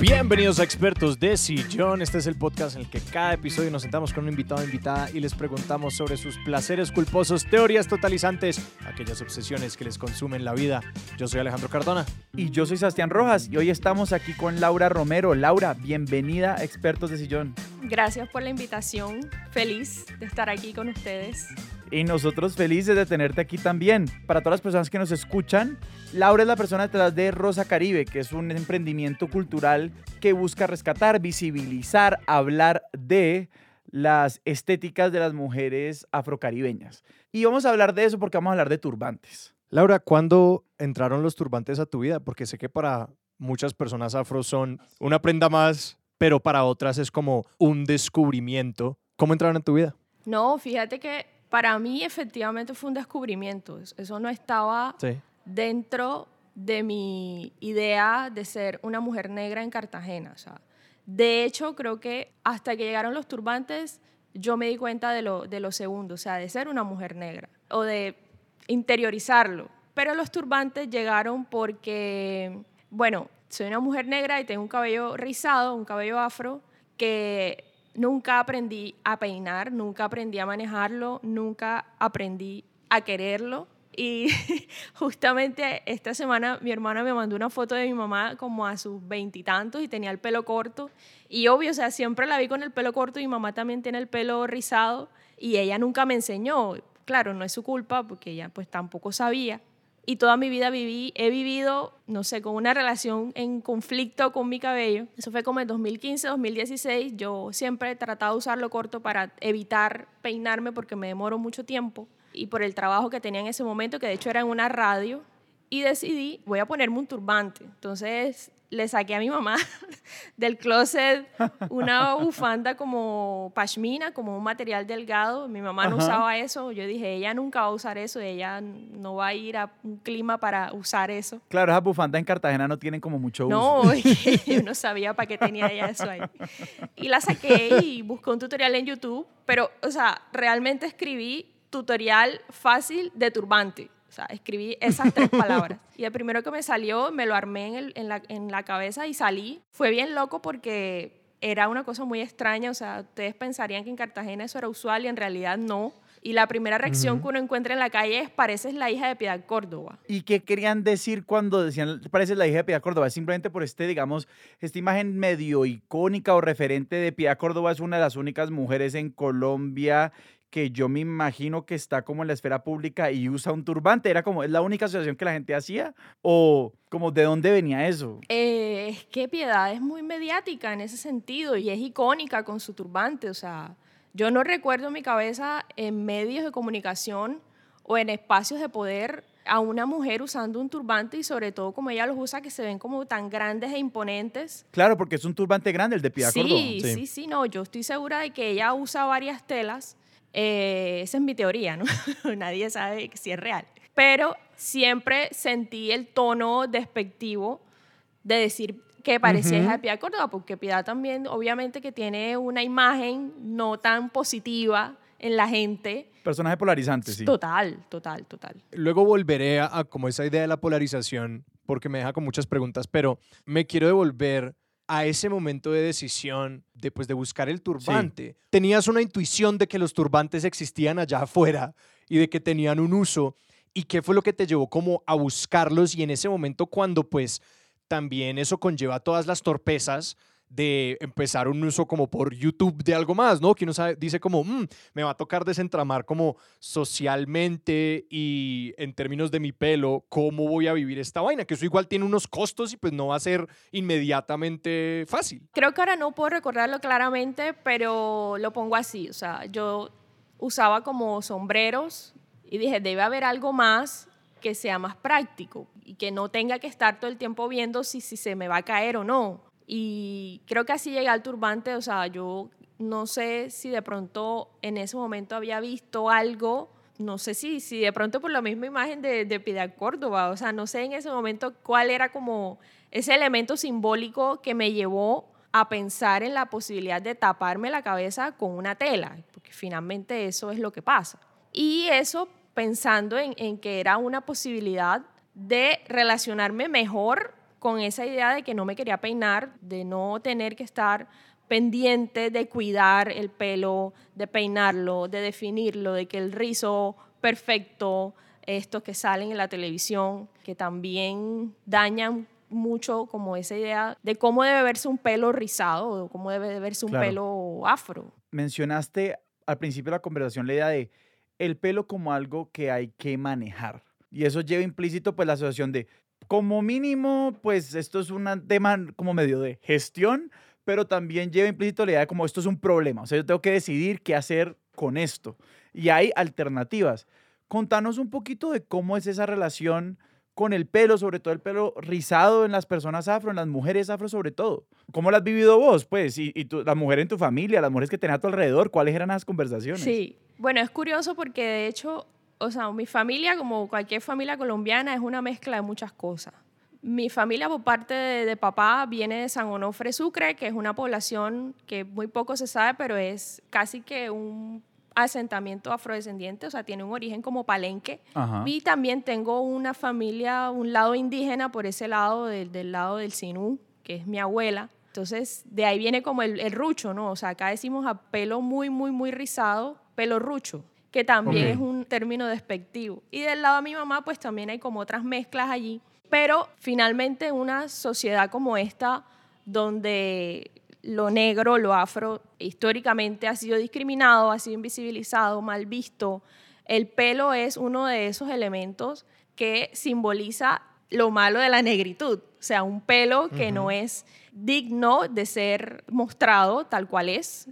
Bienvenidos a Expertos de Sillón. Este es el podcast en el que cada episodio nos sentamos con un invitado o invitada y les preguntamos sobre sus placeres culposos, teorías totalizantes, aquellas obsesiones que les consumen la vida. Yo soy Alejandro Cardona. Y yo soy Sebastián Rojas y hoy estamos aquí con Laura Romero. Laura, bienvenida a Expertos de Sillón. Gracias por la invitación. Feliz de estar aquí con ustedes. Y nosotros felices de tenerte aquí también. Para todas las personas que nos escuchan, Laura es la persona detrás de Rosa Caribe, que es un emprendimiento cultural que busca rescatar, visibilizar, hablar de las estéticas de las mujeres afrocaribeñas. Y vamos a hablar de eso porque vamos a hablar de turbantes. Laura, ¿cuándo entraron los turbantes a tu vida? Porque sé que para muchas personas afro son una prenda más, pero para otras es como un descubrimiento. ¿Cómo entraron en tu vida? No, fíjate que para mí efectivamente fue un descubrimiento. Eso no estaba dentro de mi idea de ser una mujer negra en Cartagena. O sea, de hecho, creo que hasta que llegaron los turbantes, yo me di cuenta de lo, de lo segundo, o sea, de ser una mujer negra o de interiorizarlo. Pero los turbantes llegaron porque, bueno, soy una mujer negra y tengo un cabello rizado, un cabello afro, que nunca aprendí a peinar, nunca aprendí a manejarlo, nunca aprendí a quererlo. Y justamente esta semana mi hermana me mandó una foto de mi mamá como a sus veintitantos y, tenía el pelo corto. Y obvio, o sea, siempre la vi con el pelo corto y mi mamá también tiene el pelo rizado y ella nunca me enseñó. Claro, no es su culpa porque ella pues tampoco sabía y toda mi vida viví, he vivido, no sé, con una relación en conflicto con mi cabello. Eso fue como en 2015, 2016. Yo siempre he tratado de usarlo corto para evitar peinarme porque me demoro mucho tiempo y por el trabajo que tenía en ese momento, que de hecho era en una radio. Y decidí, voy a ponerme un turbante. Entonces le saqué a mi mamá del closet una bufanda como pashmina, como un material delgado. Mi mamá no usaba eso. Yo dije, ella nunca va a usar eso, ella no va a ir a un clima para usar eso. Claro, esas bufandas en Cartagena no tienen como mucho uso. No, yo no sabía para qué tenía ella eso ahí. Y la saqué y busqué un tutorial en YouTube, pero, o sea, realmente escribí tutorial fácil de turbante o sea, escribí esas tres palabras. Y el primero que me salió, me lo armé en, en, la, en la cabeza y salí. Fue bien loco porque era una cosa muy extraña. O sea, ustedes pensarían que en Cartagena eso era usual y en realidad no. Y la primera reacción que uno encuentra en la calle es, pareces la hija de Piedad Córdoba. ¿Y qué querían decir cuando decían, pareces la hija de Piedad Córdoba? Simplemente por este, digamos, esta imagen medio icónica o referente de Piedad Córdoba es una de las únicas mujeres en Colombia que yo me imagino que está como en la esfera pública y usa un turbante. ¿Era como, es la única asociación que la gente hacía? ¿O como de dónde venía eso? Eh, es que Piedad es muy mediática en ese sentido y es icónica con su turbante. O sea, yo no recuerdo en mi cabeza en medios de comunicación o en espacios de poder a una mujer usando un turbante y sobre todo como ella los usa que se ven como tan grandes e imponentes. Claro, porque es un turbante grande el de Piedad sí, Sí, sí, sí, no, yo estoy segura de que ella usa varias telas eh, esa es mi teoría, ¿no? Nadie sabe si es real. Pero siempre sentí el tono despectivo de decir que parecía hija de Piedad Córdoba, porque Piedad también, obviamente, que tiene una imagen no tan positiva en la gente. Personaje polarizante, sí. Total, total, total. Luego volveré a, a como esa idea de la polarización, porque me deja con muchas preguntas, pero me quiero devolver a ese momento de decisión después de buscar el turbante, tenías una intuición de que los turbantes existían allá afuera y de que tenían un uso. ¿Y qué fue lo que te llevó como a buscarlos? Y en ese momento cuando pues también eso conlleva todas las torpezas de empezar un uso como por YouTube de algo más, ¿no? Que uno sabe, dice como, mm, me va a tocar desentramar como socialmente y en términos de mi pelo, cómo voy a vivir esta vaina, que eso igual tiene unos costos y pues no va a ser inmediatamente fácil. Creo que ahora no puedo recordarlo claramente, pero lo pongo así, o sea, yo usaba como sombreros y dije, debe haber algo más que sea más práctico y que no tenga que estar todo el tiempo viendo si, si se me va a caer o no. Y creo que así llegué al turbante, o sea, yo no sé si de pronto en ese momento había visto algo, no sé si, si de pronto por la misma imagen de, de Piedad Córdoba, o sea, no sé en ese momento cuál era como ese elemento simbólico que me llevó a pensar en la posibilidad de taparme la cabeza con una tela, porque finalmente eso es lo que pasa. Y eso pensando en, en que era una posibilidad de relacionarme mejor con esa idea de que no me quería peinar, de no tener que estar pendiente de cuidar el pelo, de peinarlo, de definirlo, de que el rizo perfecto, estos que salen en la televisión, que también dañan mucho como esa idea de cómo debe verse un pelo rizado o cómo debe verse un pelo afro. Mencionaste al principio de la conversación la idea de el pelo como algo que hay que manejar. Y eso lleva implícito pues la asociación de, como mínimo, pues esto es un tema como medio de gestión, pero también lleva implícito la idea de como esto es un problema. O sea, yo tengo que decidir qué hacer con esto. Y hay alternativas. Contanos un poquito de cómo es esa relación con el pelo, sobre todo el pelo rizado en las personas afro, en las mujeres afro sobre todo. ¿Cómo lo has vivido vos, pues? Y, y la mujer en tu familia, las mujeres que tenés a tu alrededor, ¿cuáles eran las conversaciones? Sí, bueno, es curioso porque de hecho, o sea, mi familia, como cualquier familia colombiana, es una mezcla de muchas cosas. Mi familia por parte de, de, papá viene de San Onofre Sucre, que es una población que muy poco se sabe, pero es casi que un asentamiento afrodescendiente, o sea, tiene un origen como palenque. Y también tengo una familia, un lado indígena por ese lado, del, del lado del Sinú, que es mi abuela. Entonces, de ahí viene como el, el, rucho, ¿no? O sea, acá decimos a pelo muy, muy, muy rizado, pelo rucho, que también es un término despectivo. Y del lado de mi mamá, pues también hay como otras mezclas allí. Pero finalmente en una sociedad como esta, donde lo negro, lo afro, históricamente ha sido discriminado, ha sido invisibilizado, mal visto. El pelo es uno de esos elementos que simboliza lo malo de la negritud, o sea, un pelo que no es digno de ser mostrado tal cual es,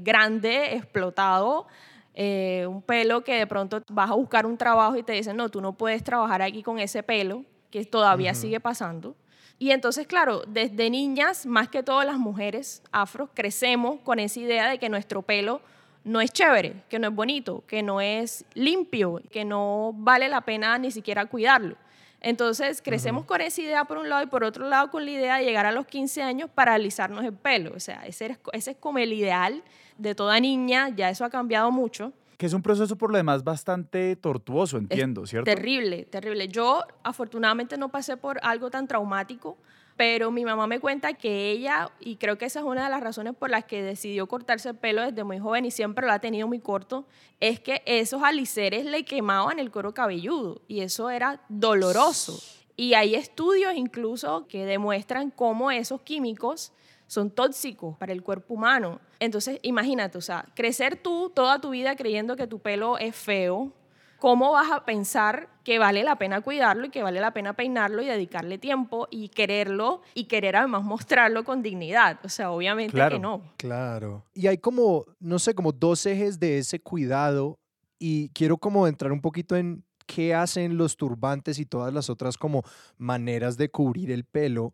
grande, explotado, eh, un pelo que de pronto vas a buscar un trabajo y te dicen, no, tú no puedes trabajar aquí con ese pelo, que todavía sigue pasando. Y entonces, claro, desde niñas, más que todas las mujeres afro, crecemos con esa idea de que nuestro pelo no es chévere, que no es bonito, que no es limpio, que no vale la pena ni siquiera cuidarlo. Entonces crecemos con esa idea por un lado y por otro lado con la idea de llegar a los 15 años para alisarnos el pelo. O sea, ese es, ese es como el ideal de toda niña, ya eso ha cambiado mucho. Que es un proceso por lo demás bastante tortuoso, entiendo, ¿cierto? Terrible, terrible. Yo afortunadamente no pasé por algo tan traumático, pero mi mamá me cuenta que ella, y creo que esa es una de las razones por las que decidió cortarse el pelo desde muy joven y siempre lo ha tenido muy corto, es que esos aliceres le quemaban el cuero cabelludo y eso era doloroso. Y hay estudios incluso que demuestran cómo esos químicos son tóxicos para el cuerpo humano. Entonces, imagínate, o sea, crecer tú toda tu vida creyendo que tu pelo es feo, ¿cómo vas a pensar que vale la pena cuidarlo y que vale la pena peinarlo y dedicarle tiempo y quererlo y querer además mostrarlo con dignidad? O sea, obviamente que no. Claro. Y hay como, no sé, como dos ejes de ese cuidado y quiero como entrar un poquito en qué hacen los turbantes y todas las otras como maneras de cubrir el pelo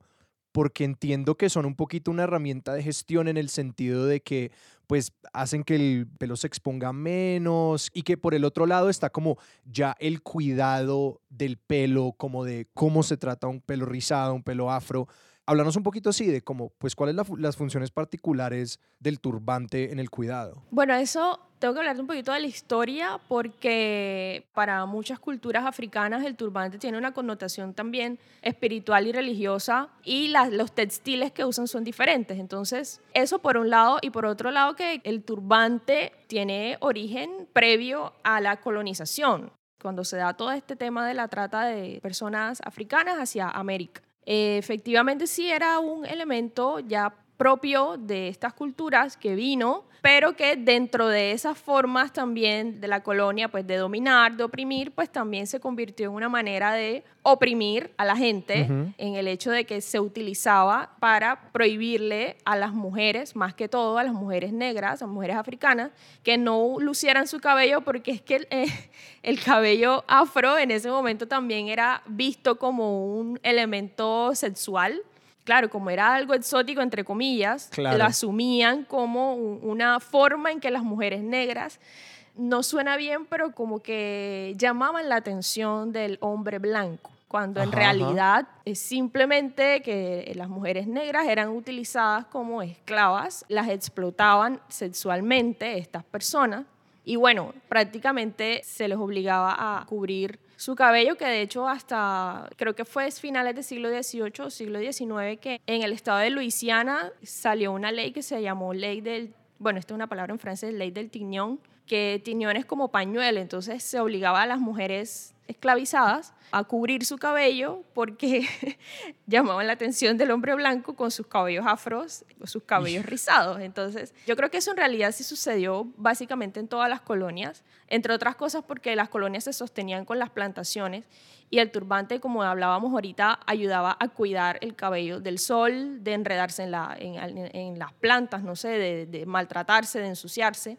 porque entiendo que son un poquito una herramienta de gestión en el sentido de que pues hacen que el pelo se exponga menos y que por el otro lado está como ya el cuidado del pelo, como de cómo se trata un pelo rizado, un pelo afro. Háblanos un poquito así de cómo, pues cuáles son las funciones particulares del turbante en el cuidado. Bueno, eso tengo que hablar un poquito de la historia porque para muchas culturas africanas el turbante tiene una connotación también espiritual y religiosa y los textiles que usan son diferentes. Entonces, eso por un lado y por otro lado que el turbante tiene origen previo a la colonización, cuando se da todo este tema de la trata de personas africanas hacia América. Efectivamente sí era un elemento ya propio de estas culturas que vino, pero que dentro de esas formas también de la colonia, pues de dominar, de oprimir, pues también se convirtió en una manera de oprimir a la gente en el hecho de que se utilizaba para prohibirle a las mujeres, más que todo a las mujeres negras, a las mujeres africanas, que no lucieran su cabello porque es que el, eh, el cabello afro en ese momento también era visto como un elemento sexual claro, como era algo exótico, entre comillas, lo asumían como una forma en que las mujeres negras, no suena bien, pero como que llamaban la atención del hombre blanco, cuando en realidad es simplemente que las mujeres negras eran utilizadas como esclavas, las explotaban sexualmente estas personas, y bueno, prácticamente se les obligaba a cubrir su cabello, que de hecho hasta creo que fue finales del siglo XVIII o siglo XIX que en el estado de Luisiana salió una ley que se llamó ley del, bueno, esta es una palabra en francés, ley del tiñón, que tiñón es como pañuelo, entonces se obligaba a las mujeres esclavizadas a cubrir su cabello porque llamaban la atención del hombre blanco con sus cabellos afros o sus cabellos rizados. Entonces, yo creo que eso en realidad sí sucedió básicamente en todas las colonias, entre otras cosas porque las colonias se sostenían con las plantaciones y el turbante, como hablábamos ahorita, ayudaba a cuidar el cabello del sol, de enredarse en, la, en, las plantas, no sé, de, de maltratarse, de ensuciarse.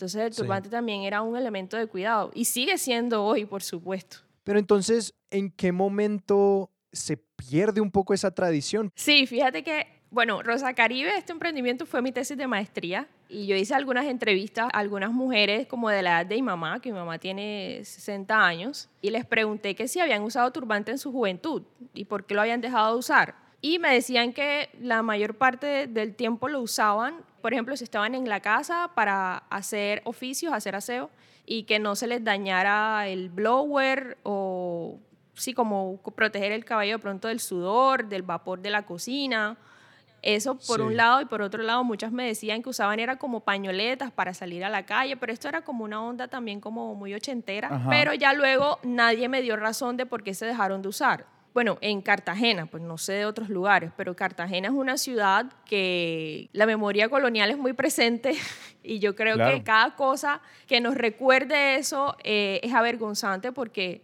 Entonces el turbante también era un elemento de cuidado y sigue siendo hoy, por supuesto. Pero entonces, ¿en qué momento se pierde un poco esa tradición? Sí, fíjate que, bueno, Rosa Caribe, este emprendimiento fue mi tesis de maestría y yo hice algunas entrevistas a algunas mujeres como de la edad de mi mamá, que mi mamá tiene 60 años, y les pregunté que si habían usado turbante en su juventud y por qué lo habían dejado de usar. Y me decían que la mayor parte del tiempo lo usaban, por ejemplo, si estaban en la casa para hacer oficios, hacer aseo, y que no se les dañara el blower o sí, como proteger el cabello de pronto del sudor, del vapor de la cocina. Eso por un lado y por otro lado muchas me decían que usaban era como pañoletas para salir a la calle, pero esto era como una onda también como muy ochentera, pero ya luego nadie me dio razón de por qué se dejaron de usar bueno, en Cartagena, pues no sé de otros lugares, pero Cartagena es una ciudad que la memoria colonial es muy presente y yo creo que cada cosa que nos recuerde eso eh, es avergonzante porque,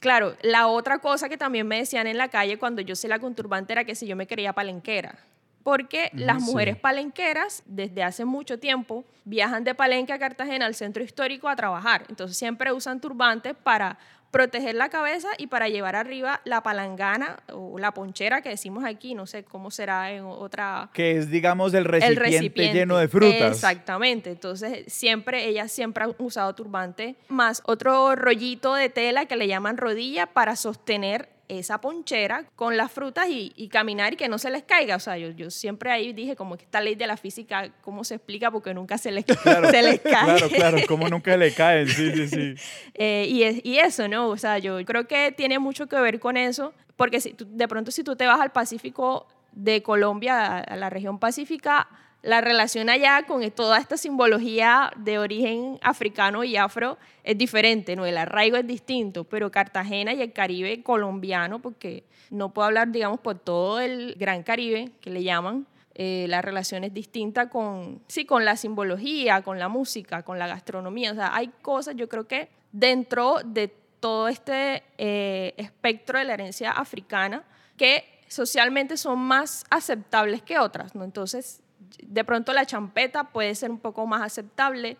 claro, la otra cosa que también me decían en la calle cuando yo se la conturbante era que si yo me quería palenquera. Porque las mujeres palenqueras desde hace mucho tiempo viajan de Palenque a Cartagena al centro histórico a trabajar. Entonces siempre usan turbantes para proteger la cabeza y para llevar arriba la palangana o la ponchera que decimos aquí, no sé cómo será en otra... Que es, digamos, el recipiente, lleno de frutas. Exactamente, entonces siempre, ella siempre ha usado turbante, más otro rollito de tela que le llaman rodilla para sostener esa ponchera con las frutas y, caminar y que no se les caiga. O sea, yo, yo siempre ahí dije como que esta ley de la física, ¿cómo se explica? Porque nunca se les, se les cae. Claro, claro, como nunca le caen, sí, sí, sí. Eh, y, y eso, ¿no? O sea, yo creo que tiene mucho que ver con eso, porque si de pronto si tú te vas al Pacífico de Colombia, a la región pacífica, la relación allá con toda esta simbología de origen africano y afro es diferente, ¿no? El arraigo es distinto, pero Cartagena y el Caribe colombiano, porque no puedo hablar, digamos, por todo el Gran Caribe, que le llaman, eh, la relación es distinta con, sí, con la simbología, con la música, con la gastronomía. O sea, hay cosas, yo creo que dentro de todo este eh, espectro de la herencia africana que socialmente son más aceptables que otras, ¿no? Entonces, de pronto la champeta puede ser un poco más aceptable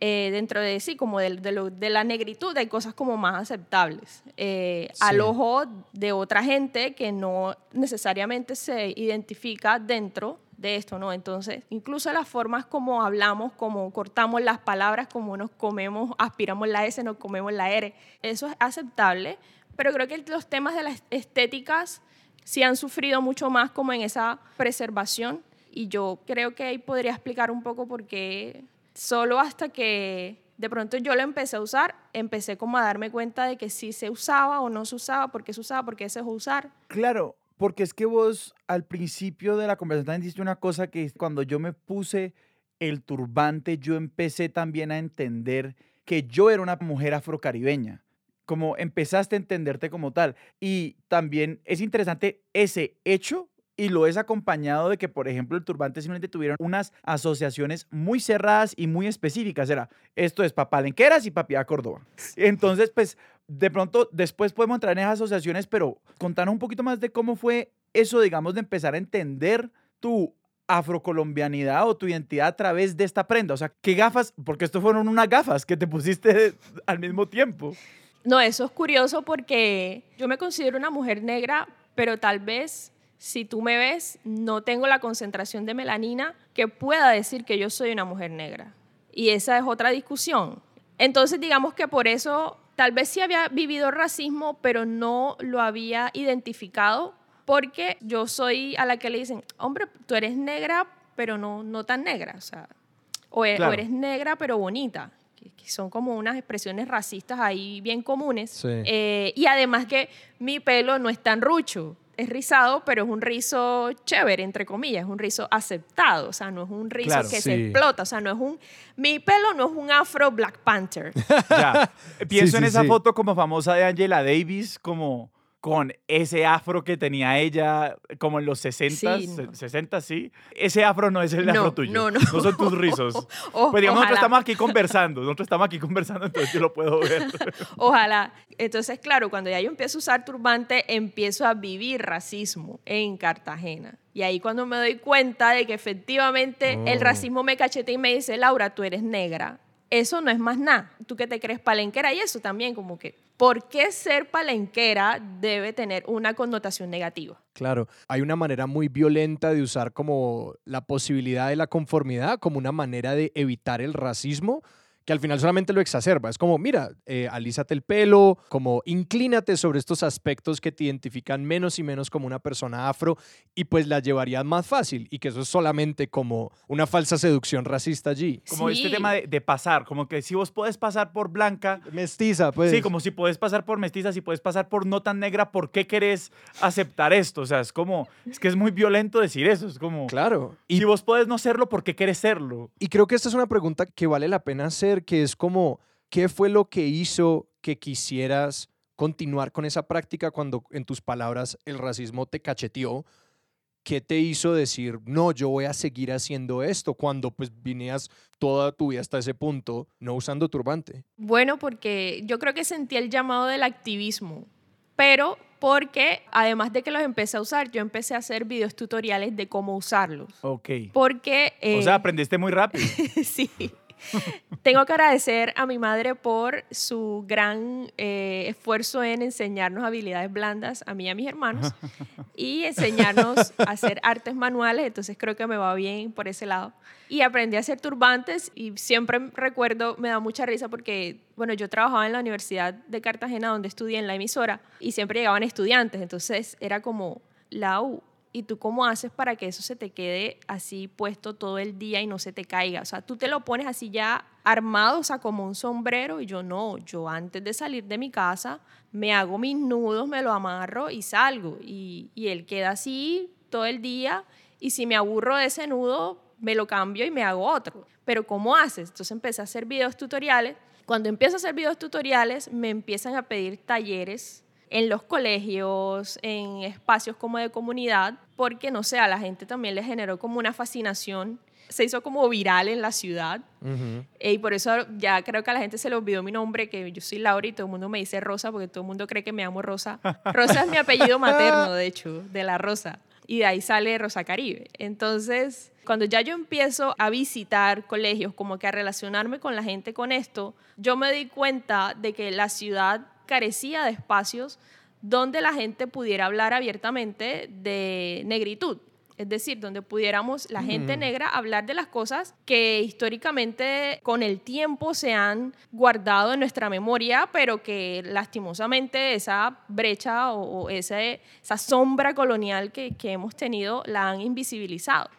eh, dentro de sí, como de, de, la negritud, hay cosas como más aceptables eh, al ojo de otra gente que no necesariamente se identifica dentro de esto, ¿no? Entonces, incluso las formas como hablamos, como cortamos las palabras, como nos comemos, aspiramos la S, nos comemos la R, eso es aceptable, pero creo que los temas de las estéticas sí han sufrido mucho más como en esa preservación y yo creo que ahí podría explicar un poco por qué solo hasta que de pronto yo lo empecé a usar, empecé como a darme cuenta de que sí se usaba o no se usaba, por qué se usaba, por qué se usar. Claro, porque es que vos al principio de la conversación dijiste una cosa que cuando yo me puse el turbante, yo empecé también a entender que yo era una mujer afrocaribeña como empezaste a entenderte como tal. Y también es interesante ese hecho y lo es acompañado de que, por ejemplo, el turbante simplemente tuvieron unas asociaciones muy cerradas y muy específicas. Era, esto es Papalenqueras y Papía Córdoba. Entonces, pues, de pronto, después podemos entrar en esas asociaciones, pero contanos un poquito más de cómo fue eso, digamos, de empezar a entender tu afrocolombianidad o tu identidad a través de esta prenda. O sea, ¿qué gafas? Porque esto fueron unas gafas que te pusiste al mismo tiempo. No, eso es curioso porque yo me considero una mujer negra, pero tal vez si tú me ves, no tengo la concentración de melanina que pueda decir que yo soy una mujer negra. Y esa es otra discusión. Entonces, digamos que por eso, tal vez sí había vivido racismo, pero no lo había identificado, porque yo soy a la que le dicen, hombre, tú eres negra, pero no, no tan negra. O, sea, o, e, eres negra, pero bonita. que son como unas expresiones racistas ahí bien comunes. Eh, y además que mi pelo no es tan rucho es rizado, pero es un rizo chévere, entre comillas, es un rizo aceptado, o sea, no es un rizo que se explota, o sea, no es un... Mi pelo no es un afro Black Panther. ya, pienso en esa foto como famosa de Angela Davis, como con ese afro que tenía ella como en los 60, sí, 60, sí. Ese afro no es el afro tuyo. No, no. No son tus rizos. pues digamos, nosotros estamos aquí conversando, nosotros estamos aquí conversando, entonces yo lo puedo ver. ojalá. Entonces, claro, cuando ya yo empiezo a usar turbante, empiezo a vivir racismo en Cartagena. Y ahí cuando me doy cuenta de que efectivamente el oh. racismo me cachetea y me dice, Laura, tú eres negra. Eso no es más nada. Tú que te crees palenquera y eso también como que ¿por qué ser palenquera debe tener una connotación negativa? Claro, hay una manera muy violenta de usar como la posibilidad de la conformidad como una manera de evitar el racismo que al final solamente lo exacerba. Es como, mira, eh, alízate el pelo, como inclínate sobre estos aspectos que te identifican menos y menos como una persona afro y pues la llevarías más fácil y que eso es solamente como una falsa seducción racista allí. Como este tema de, pasar, como que si vos podés pasar por blanca. Mestiza, pues. Sí, como si podés pasar por mestiza, si podés pasar por no tan negra, ¿por qué querés aceptar esto? O sea, es como, es que es muy violento decir eso, es como. Claro. Y si vos podés no serlo, ¿por qué querés serlo? Y creo que esta es una pregunta que vale la pena hacer que es como, ¿qué fue lo que hizo que quisieras continuar con esa práctica cuando, en tus palabras, el racismo te cacheteó? ¿Qué te hizo decir, no, yo voy a seguir haciendo esto cuando pues vinías toda tu vida hasta ese punto no usando turbante? Bueno, porque yo creo que sentí el llamado del activismo, pero porque además de que los empecé a usar, yo empecé a hacer videos tutoriales de cómo usarlos. Ok. Porque... o sea, eh, aprendiste muy rápido. sí. Tengo que agradecer a mi madre por su gran eh, esfuerzo en enseñarnos habilidades blandas a mí y a mis hermanos y enseñarnos a hacer artes manuales, entonces creo que me va bien por ese lado. Y aprendí a hacer turbantes y siempre recuerdo, me da mucha risa porque, bueno, yo trabajaba en la Universidad de Cartagena donde estudié en la emisora y siempre llegaban estudiantes, entonces era como, la U, ¿Y tú cómo haces para que eso se te quede así puesto todo el día y no se te caiga? O sea, tú te lo pones así ya armado, o sea, como un sombrero, y yo no, yo antes de salir de mi casa me hago mis nudos, me lo amarro y salgo. Y, y él queda así todo el día, y si me aburro de ese nudo, me lo cambio y me hago otro. Pero ¿cómo haces? Entonces empecé a hacer videos tutoriales. Cuando empiezo a hacer videos tutoriales, me empiezan a pedir talleres en los colegios, en espacios como de comunidad, porque no sé, a la gente también le generó como una fascinación. Se hizo como viral en la ciudad. Y por eso ya creo que a la gente se le olvidó mi nombre, que yo soy Laura y todo el mundo me dice Rosa, porque todo el mundo cree que me llamo Rosa. Rosa es mi apellido materno, de hecho, de la Rosa. Y de ahí sale Rosa Caribe. Entonces, cuando ya yo empiezo a visitar colegios, como que a relacionarme con la gente con esto, yo me di cuenta de que la ciudad carecía de espacios donde la gente pudiera hablar abiertamente de negritud. Es decir, donde pudiéramos la gente negra hablar de las cosas que históricamente con el tiempo se han guardado en nuestra memoria, pero que lastimosamente esa brecha o, esa, esa sombra colonial que, que hemos tenido la han invisibilizado.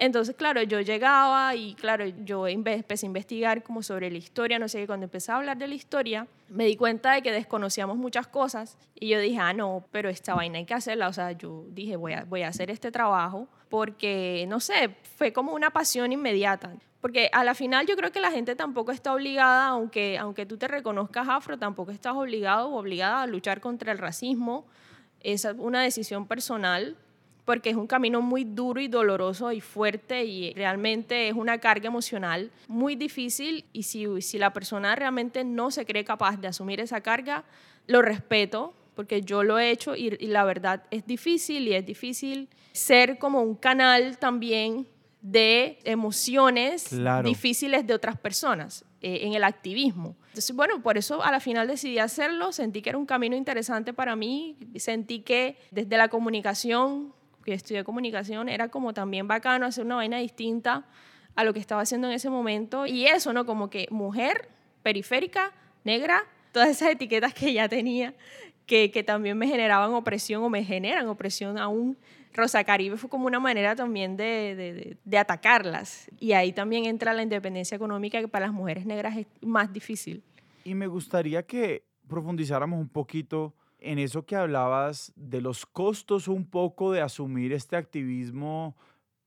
Entonces, claro, yo llegaba y, claro, yo empecé a investigar como sobre la historia, no sé, cuando empecé a hablar de la historia, me di cuenta de que desconocíamos muchas cosas y yo dije, ah, no, pero esta vaina hay que hacerla, o sea, yo dije, voy a, voy a hacer este trabajo porque, no sé, fue como una pasión inmediata. Porque a la final yo creo que la gente tampoco está obligada, aunque, aunque tú te reconozcas afro, tampoco estás obligado o obligada a luchar contra el racismo. Es una decisión personal porque es un camino muy duro y doloroso y fuerte y realmente es una carga emocional muy difícil y si, si la persona realmente no se cree capaz de asumir esa carga, lo respeto porque yo lo he hecho y, la verdad es difícil y es difícil ser como un canal también de emociones difíciles de otras personas eh, en el activismo. Entonces, bueno, por eso a la final decidí hacerlo, sentí que era un camino interesante para mí, sentí que desde la comunicación que estudié comunicación, era como también bacano hacer una vaina distinta a lo que estaba haciendo en ese momento. Y eso, ¿no? Como que mujer, periférica, negra, todas esas etiquetas que ya tenía, que, que también me generaban opresión o me generan opresión aún. Rosa Caribe fue como una manera también de, de, de, atacarlas. Y ahí también entra la independencia económica que para las mujeres negras es más difícil. Y me gustaría que profundizáramos un poquito en eso que hablabas de los costos un poco de asumir este activismo,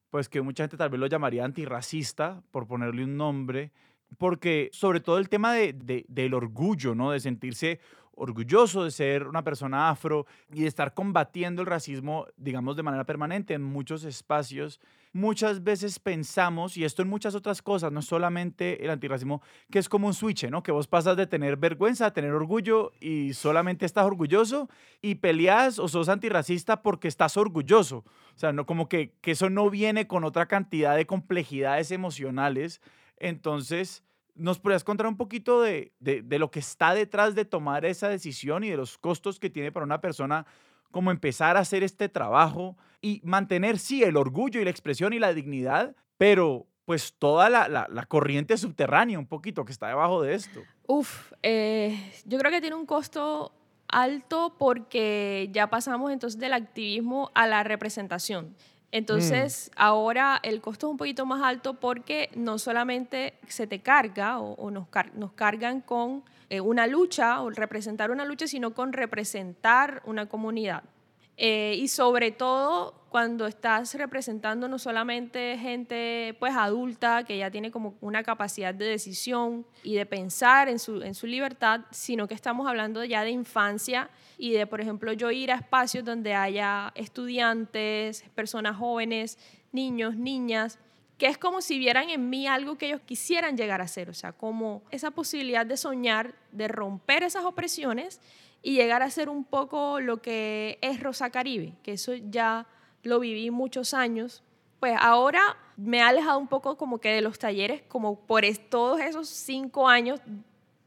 pues que mucha gente tal vez lo llamaría antirracista, por ponerle un nombre, porque sobre todo el tema de, del orgullo, ¿no? De sentirse orgulloso de ser una persona afro y de estar combatiendo el racismo, digamos, de manera permanente en muchos espacios. Muchas veces pensamos, y esto en muchas otras cosas, no solamente el antirracismo, que es como un switch, ¿no? Que vos pasas de tener vergüenza a tener orgullo y solamente estás orgulloso y peleas o sos antirracista porque estás orgulloso. O sea, no, como que, que eso no viene con otra cantidad de complejidades emocionales. Entonces, ¿Nos podrías contar un poquito de, de, lo que está detrás de tomar esa decisión y de los costos que tiene para una persona como empezar a hacer este trabajo y mantener, sí, el orgullo y la expresión y la dignidad, pero pues toda la, la, corriente subterránea un poquito que está debajo de esto? Uf, eh, yo creo que tiene un costo alto porque ya pasamos entonces del activismo a la representación. Entonces, mm. ahora el costo es un poquito más alto porque no solamente se te carga o, nos, nos, cargan con eh, una lucha o representar una lucha, sino con representar una comunidad. Eh, y sobre todo cuando estás representando no solamente gente pues adulta que ya tiene como una capacidad de decisión y de pensar en su, en su libertad, sino que estamos hablando ya de infancia y de, por ejemplo, yo ir a espacios donde haya estudiantes, personas jóvenes, niños, niñas, que es como si vieran en mí algo que ellos quisieran llegar a ser, o sea, como esa posibilidad de soñar, de romper esas opresiones y llegar a ser un poco lo que es Rosa Caribe, que eso ya lo viví muchos años. Pues ahora me ha alejado un poco como que de los talleres, como por todos esos cinco años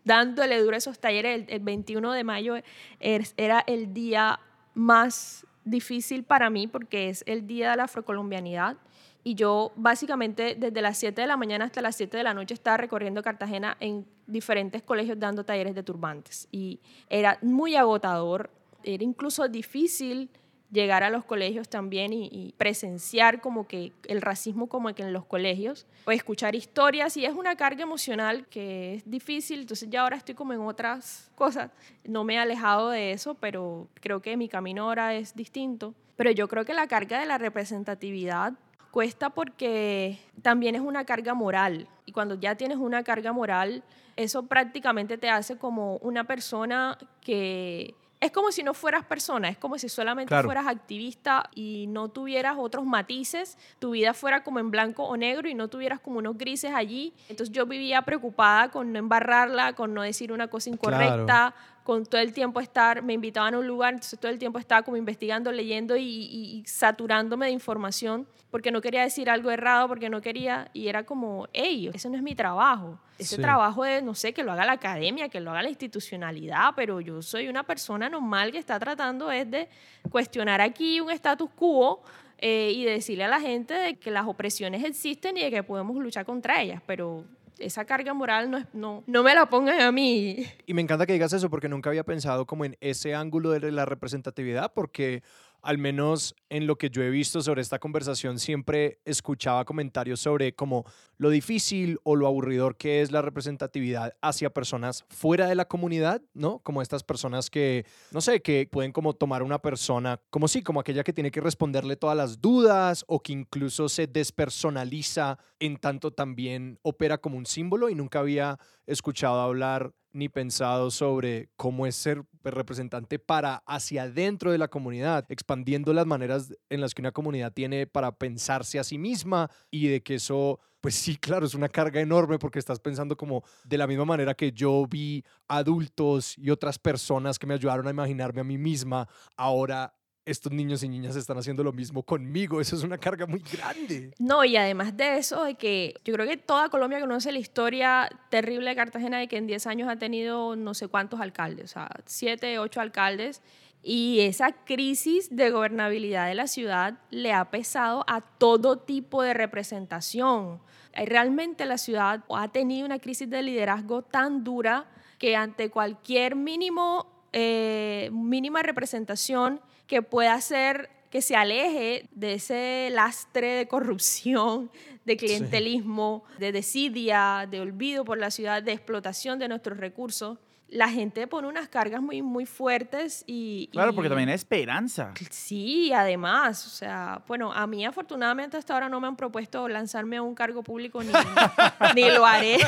dándole duro a esos talleres. El, 21 de mayo era el día más difícil para mí porque es el día de la afrocolombianidad y yo básicamente desde las 7 de la mañana hasta las 7 de la noche estaba recorriendo Cartagena en diferentes colegios dando talleres de turbantes. Y era muy agotador, era incluso difícil llegar a los colegios también y, presenciar como que el racismo como que en los colegios, o escuchar historias y es una carga emocional que es difícil, entonces ya ahora estoy como en otras cosas, no me he alejado de eso, pero creo que mi camino ahora es distinto, pero yo creo que la carga de la representatividad Cuesta porque también es una carga moral. Y cuando ya tienes una carga moral, eso prácticamente te hace como una persona que es como si no fueras persona, es como si solamente fueras activista y no tuvieras otros matices, tu vida fuera como en blanco o negro y no tuvieras como unos grises allí. Entonces yo vivía preocupada con no embarrarla, con no decir una cosa incorrecta, con todo el tiempo estar, me invitaban a un lugar, entonces todo el tiempo estaba como investigando, leyendo y, saturándome de información porque no quería decir algo errado, porque no quería, y era como, hey, ese no es mi trabajo. Ese trabajo de, no sé, que lo haga la academia, que lo haga la institucionalidad, pero yo soy una persona normal que está tratando es de cuestionar aquí un status quo eh, y decirle a la gente de que las opresiones existen y de que podemos luchar contra ellas, pero esa carga moral no, no, no me la pongan a mí. Y me encanta que digas eso porque nunca había pensado como en ese ángulo de la representatividad, porque al menos en lo que yo he visto sobre esta conversación, siempre escuchaba comentarios sobre como lo difícil o lo aburridor que es la representatividad hacia personas fuera de la comunidad, ¿no? Como estas personas que, no sé, que pueden como tomar una persona como sí, como aquella que tiene que responderle todas las dudas o que incluso se despersonaliza en tanto también opera como un símbolo y nunca había escuchado hablar ni pensado sobre cómo es ser representante para hacia adentro de la comunidad, expandiendo las maneras en las que una comunidad tiene para pensarse a sí misma y de que eso, pues sí, claro, es una carga enorme porque estás pensando como de la misma manera que yo vi adultos y otras personas que me ayudaron a imaginarme a mí misma, ahora estos niños y niñas están haciendo lo mismo conmigo. Eso es una carga muy grande. No, y además de eso, de que yo creo que toda Colombia conoce la historia terrible de Cartagena de que en 10 años ha tenido no sé cuántos alcaldes, o sea, 7, 8 alcaldes. Y esa crisis de gobernabilidad de la ciudad le ha pesado a todo tipo de representación. Realmente la ciudad ha tenido una crisis de liderazgo tan dura que ante cualquier mínimo eh, mínima representación que pueda ser que se aleje de ese lastre de corrupción, de clientelismo, de desidia, de olvido por la ciudad, de explotación de nuestros recursos la gente pone unas cargas muy, muy fuertes y... Claro, porque también hay esperanza. Sí, además, o sea, bueno, a mí afortunadamente hasta ahora no me han propuesto lanzarme a un cargo público ni, ni lo haré.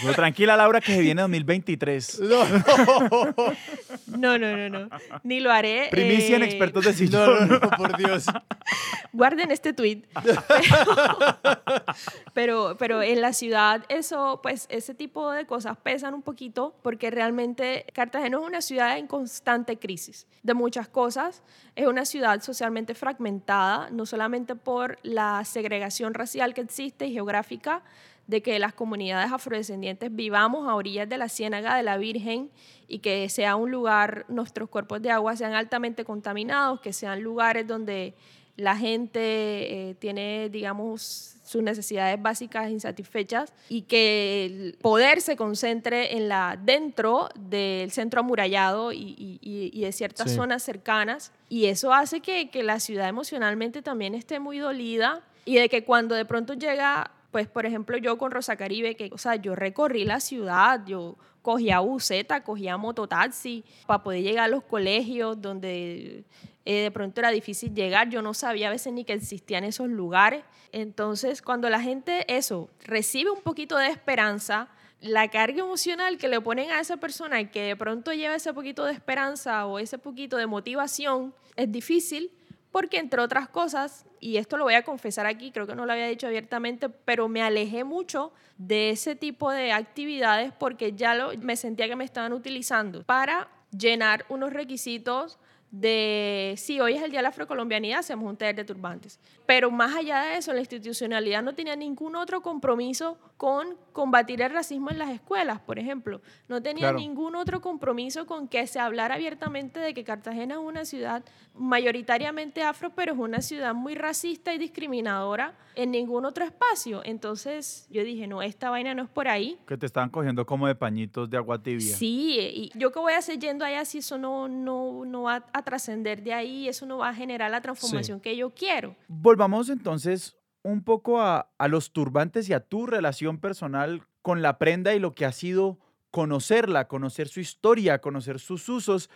Pero tranquila, Laura, que se viene 2023. No, no, no, no. Ni lo haré. Primicia en eh, expertos de sillón. No, no, por Dios. Guarden este tweet. Pero, pero en la ciudad, eso, pues, ese tipo de cosas pesan un poquito porque realmente Cartagena es una ciudad en constante crisis de muchas cosas. Es una ciudad socialmente fragmentada, no solamente por la segregación racial que existe y geográfica, de que las comunidades afrodescendientes vivamos a orillas de la Ciénaga de la Virgen y que sea un lugar, nuestros cuerpos de agua sean altamente contaminados, que sean lugares donde la gente eh, tiene, digamos, sus necesidades básicas insatisfechas y que el poder se concentre en la, dentro del centro amurallado y, de ciertas zonas cercanas. Y eso hace que, que la ciudad emocionalmente también esté muy dolida y de que cuando de pronto llega pues por ejemplo yo con Rosa Caribe, que, o sea, yo recorrí la ciudad, yo cogía buseta, cogía mototaxi para poder llegar a los colegios donde eh, de pronto era difícil llegar, yo no sabía a veces ni que existían esos lugares. Entonces, cuando la gente, eso, recibe un poquito de esperanza, la carga emocional que le ponen a esa persona y que de pronto lleva ese poquito de esperanza o ese poquito de motivación, es difícil porque entre otras cosas, y esto lo voy a confesar aquí, creo que no lo había dicho abiertamente, pero me alejé mucho de ese tipo de actividades porque ya lo, me sentía que me estaban utilizando para llenar unos requisitos de, sí, hoy es el Día de la Afrocolombianidad, hacemos un taller de turbantes. Pero más allá de eso, la institucionalidad no tenía ningún otro compromiso con combatir el racismo en las escuelas, por ejemplo. No tenía ningún otro compromiso con que se hablara abiertamente de que Cartagena es una ciudad mayoritariamente afro, pero es una ciudad muy racista y discriminadora en ningún otro espacio. Entonces yo dije, no, esta vaina no es por ahí. Que te estaban cogiendo como de pañitos de agua tibia. Sí, y yo qué voy a hacer yendo allá si eso no, no, no va a trascender de ahí, eso no va a generar la transformación que yo quiero. Volvamos entonces un poco a, a los turbantes y a tu relación personal con la prenda y lo que ha sido conocerla, conocer su historia, conocer sus usos.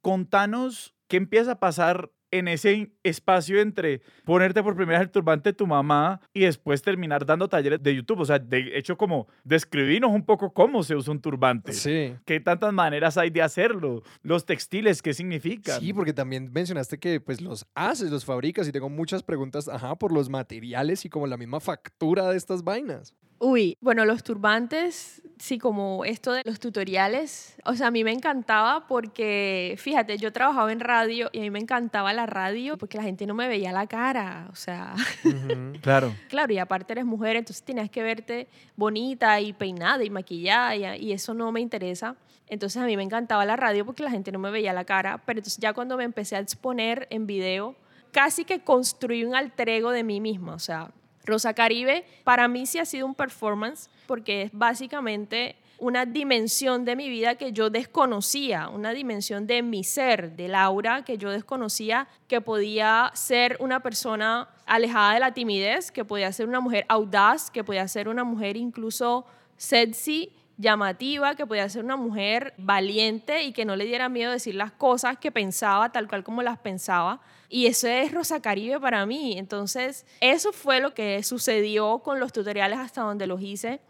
Contanos qué empieza a pasar en ese espacio entre ponerte por primera vez el turbante de tu mamá y después terminar dando talleres de YouTube. O sea, de hecho, como describirnos un poco cómo se usa un turbante. Sí. ¿Qué tantas maneras hay de hacerlo? Los textiles, ¿qué significan? Sí, porque también mencionaste que pues los haces, los fabricas y tengo muchas preguntas, ajá, por los materiales y como la misma factura de estas vainas. Uy, bueno, los turbantes, sí, como esto de los tutoriales, o sea, a mí me encantaba porque, fíjate, yo trabajaba en radio y a mí me encantaba la radio porque la gente no me veía la cara, o sea. claro. Claro, y aparte eres mujer, entonces tenías que verte bonita y peinada y maquillada y, y eso no me interesa. Entonces a mí me encantaba la radio porque la gente no me veía la cara, pero entonces ya cuando me empecé a exponer en video, casi que construí un alter ego de mí misma, o sea, Rosa Caribe para mí sí ha sido un performance porque es básicamente una dimensión de mi vida que yo desconocía, una dimensión de mi ser, de Laura, que yo desconocía que podía ser una persona alejada de la timidez, que podía ser una mujer audaz, que podía ser una mujer incluso sexy, llamativa, que podía ser una mujer valiente y que no le diera miedo decir las cosas que pensaba tal cual como las pensaba. Y eso es Rosa Caribe para mí. Entonces, eso fue lo que sucedió con los tutoriales hasta donde los hice.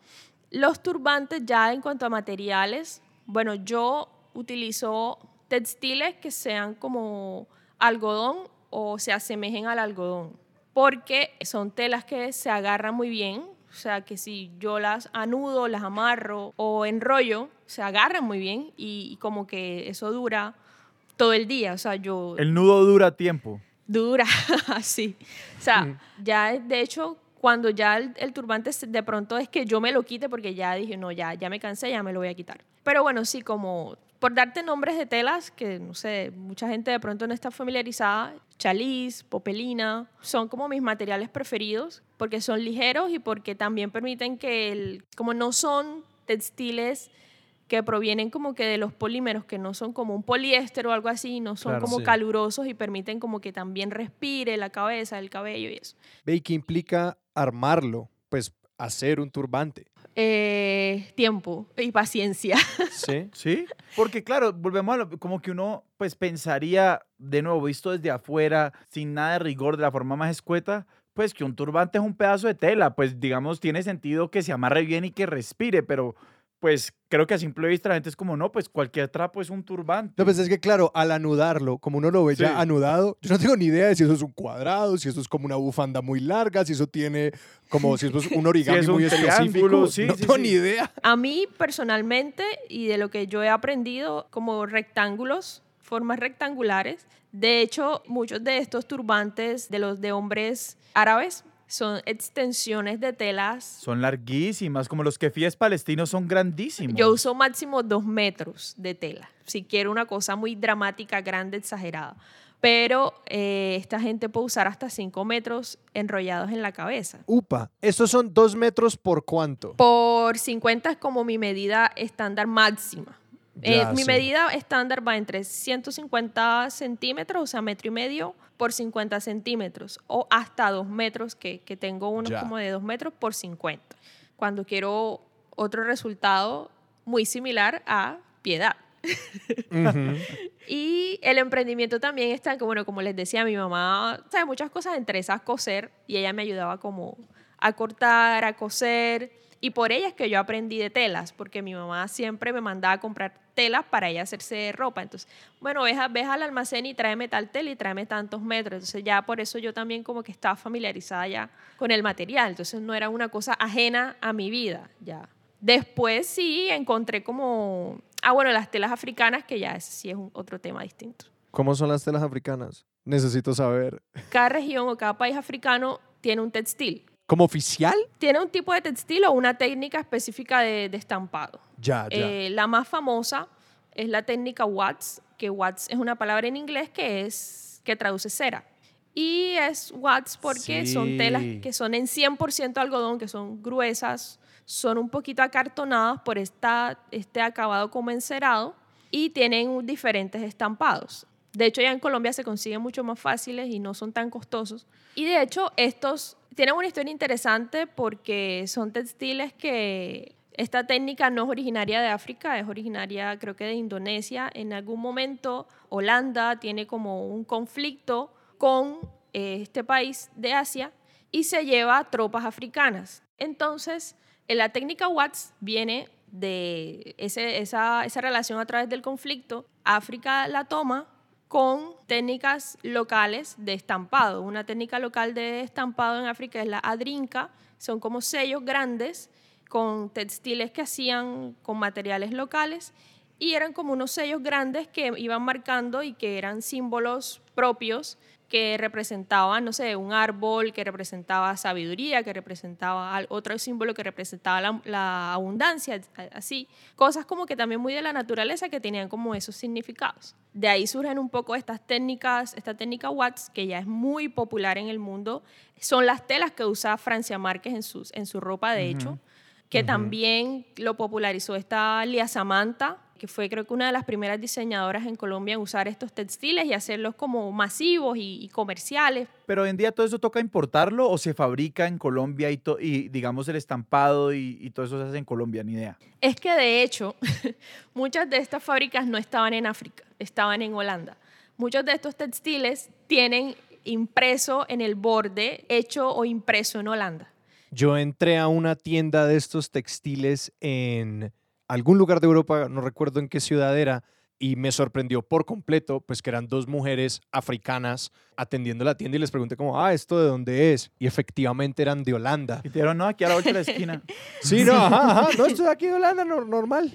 Los turbantes ya en cuanto a materiales, bueno, yo utilizo textiles que sean como algodón o se asemejen al algodón, porque son telas que se agarran muy bien, o sea que si yo las anudo, las amarro o enrollo, se agarran muy bien y, como que eso dura todo el día. O sea, yo... El nudo dura tiempo. Dura, sí. O sea, ya de hecho, cuando ya el, turbante de pronto es que yo me lo quite porque ya dije, no, ya, ya me cansé, ya me lo voy a quitar. Pero bueno, sí, como por darte nombres de telas que, no sé, mucha gente de pronto no está familiarizada, chaliz, popelina, son como mis materiales preferidos porque son ligeros y porque también permiten que, el, como no son textiles que provienen como que de los polímeros que no son como un poliéster o algo así, no son como calurosos y permiten como que también respire la cabeza, el cabello y eso. ¿Ve qué implica armarlo? Pues hacer un turbante. Eh, tiempo y paciencia. Sí. Sí, porque claro, volvemos a lo, como que uno pues pensaría, de nuevo, visto desde afuera, sin nada de rigor, de la forma más escueta, pues que un turbante es un pedazo de tela, pues digamos tiene sentido que se amarre bien y que respire, pero pues creo que a simple vista la gente es como, no, pues cualquier trapo es un turbante. No, pues es que claro, al anudarlo, como uno lo ve ya anudado, yo no tengo ni idea de si eso es un cuadrado, si eso es como una bufanda muy larga, si eso tiene como, si eso es un origami muy específico. no tengo ni idea. A mí personalmente, y de lo que yo he aprendido, como rectángulos, formas rectangulares, de hecho, muchos de estos turbantes de los de hombres árabes son extensiones de telas. Son larguísimas, como los kefíes palestinos son grandísimos. Yo uso máximo dos metros de tela, si quiero una cosa muy dramática, grande, exagerada. Pero eh, esta gente puede usar hasta cinco metros enrollados en la cabeza. Upa, ¿estos son dos metros por cuánto? Por 50 es como mi medida estándar máxima. Eh, mi medida estándar va entre 150 centímetros, o sea, metro y medio, por 50 centímetros, o hasta 2 metros, que, que tengo uno como de 2 metros por 50. Cuando quiero otro resultado muy similar a piedad. y el emprendimiento también está que, bueno, como les decía, mi mamá sabe muchas cosas, entre esas coser, y ella me ayudaba como a cortar, a coser y por ella es que yo aprendí de telas, porque mi mamá siempre me mandaba a comprar telas para ella hacerse ropa. Entonces, bueno, ve, ve al almacén y tráeme tal tela y tráeme tantos metros. Entonces ya por eso yo también como que estaba familiarizada ya con el material. Entonces no era una cosa ajena a mi vida ya. Después sí encontré como, ah, bueno, las telas africanas, que ya sí es un, otro tema distinto. ¿Cómo son las telas africanas? Necesito saber. Cada región o cada país africano tiene un textil. ¿Como oficial? Tiene un tipo de textil o una técnica específica de, estampado. Ya, ya. Eh, la más famosa es la técnica Watts, que Watts es una palabra en inglés que, es, que traduce cera. Y es Watts porque son telas que son en 100% algodón, que son gruesas, son un poquito acartonadas por esta, este acabado como encerado y tienen diferentes estampados. De hecho, ya en Colombia se consiguen mucho más fáciles y no son tan costosos. Y de hecho, estos tienen una historia interesante porque son textiles que esta técnica no es originaria de África, es originaria creo que de Indonesia. En algún momento Holanda tiene como un conflicto con eh, este país de Asia y se lleva tropas africanas. Entonces, la técnica Watts viene de esa relación a través del conflicto. África la toma con técnicas locales de estampado. Una técnica local de estampado en África es la adrinca, son como sellos grandes con textiles que hacían con materiales locales y eran como unos sellos grandes que iban marcando y que eran símbolos propios que representaba, no sé, un árbol que representaba sabiduría, que representaba otro símbolo que representaba la, abundancia, así. Cosas como que también muy de la naturaleza que tenían como esos significados. De ahí surgen un poco estas técnicas, esta técnica Watts, que ya es muy popular en el mundo. Son las telas que usa Francia Márquez en, sus, en su ropa, de hecho, que también lo popularizó esta Lia Samantha, que fue creo que una de las primeras diseñadoras en Colombia en usar estos textiles y hacerlos como masivos y, comerciales. Pero hoy en día todo eso toca importarlo o se fabrica en Colombia y, y digamos el estampado y, y, todo eso se hace en Colombia, ni idea. Es que de hecho muchas de estas fábricas no estaban en África, estaban en Holanda. Muchos de estos textiles tienen impreso en el borde, hecho o impreso en Holanda. Yo entré a una tienda de estos textiles en algún lugar de Europa, no recuerdo en qué ciudad era, y me sorprendió por completo, pues que eran dos mujeres africanas atendiendo la tienda y les pregunté como, ah, ¿esto de dónde es? Y efectivamente eran de Holanda. Y te dijeron, no, aquí a la vuelta de la esquina. sí, no, ajá, ajá, no, estoy aquí de Holanda, normal.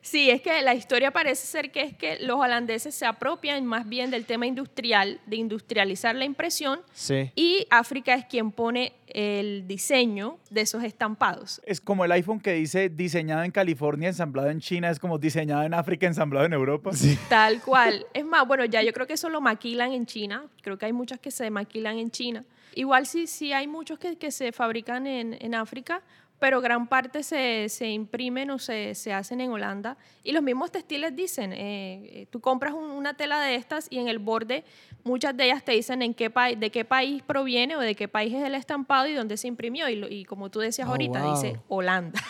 Sí, es que la historia parece ser que es que los holandeses se apropian más bien del tema industrial, de industrializar la impresión, sí. y África es quien pone el diseño de esos estampados. Es como el iPhone que dice diseñado en California, ensamblado en China, es como diseñado en África, ensamblado en Europa. Sí. Tal cual. Es más, bueno, ya yo creo que eso lo maquilan en China, creo que hay muchas que se maquilan en China. Igual sí, sí hay muchos que, que se fabrican en, en África, pero gran parte se, se imprimen o se, se, hacen en Holanda. Y los mismos textiles dicen, eh, eh, tú compras una tela de estas y en el borde muchas de ellas te dicen en qué de qué país proviene o de qué país es el estampado y dónde se imprimió. Y, y como tú decías oh, ahorita, dice Holanda.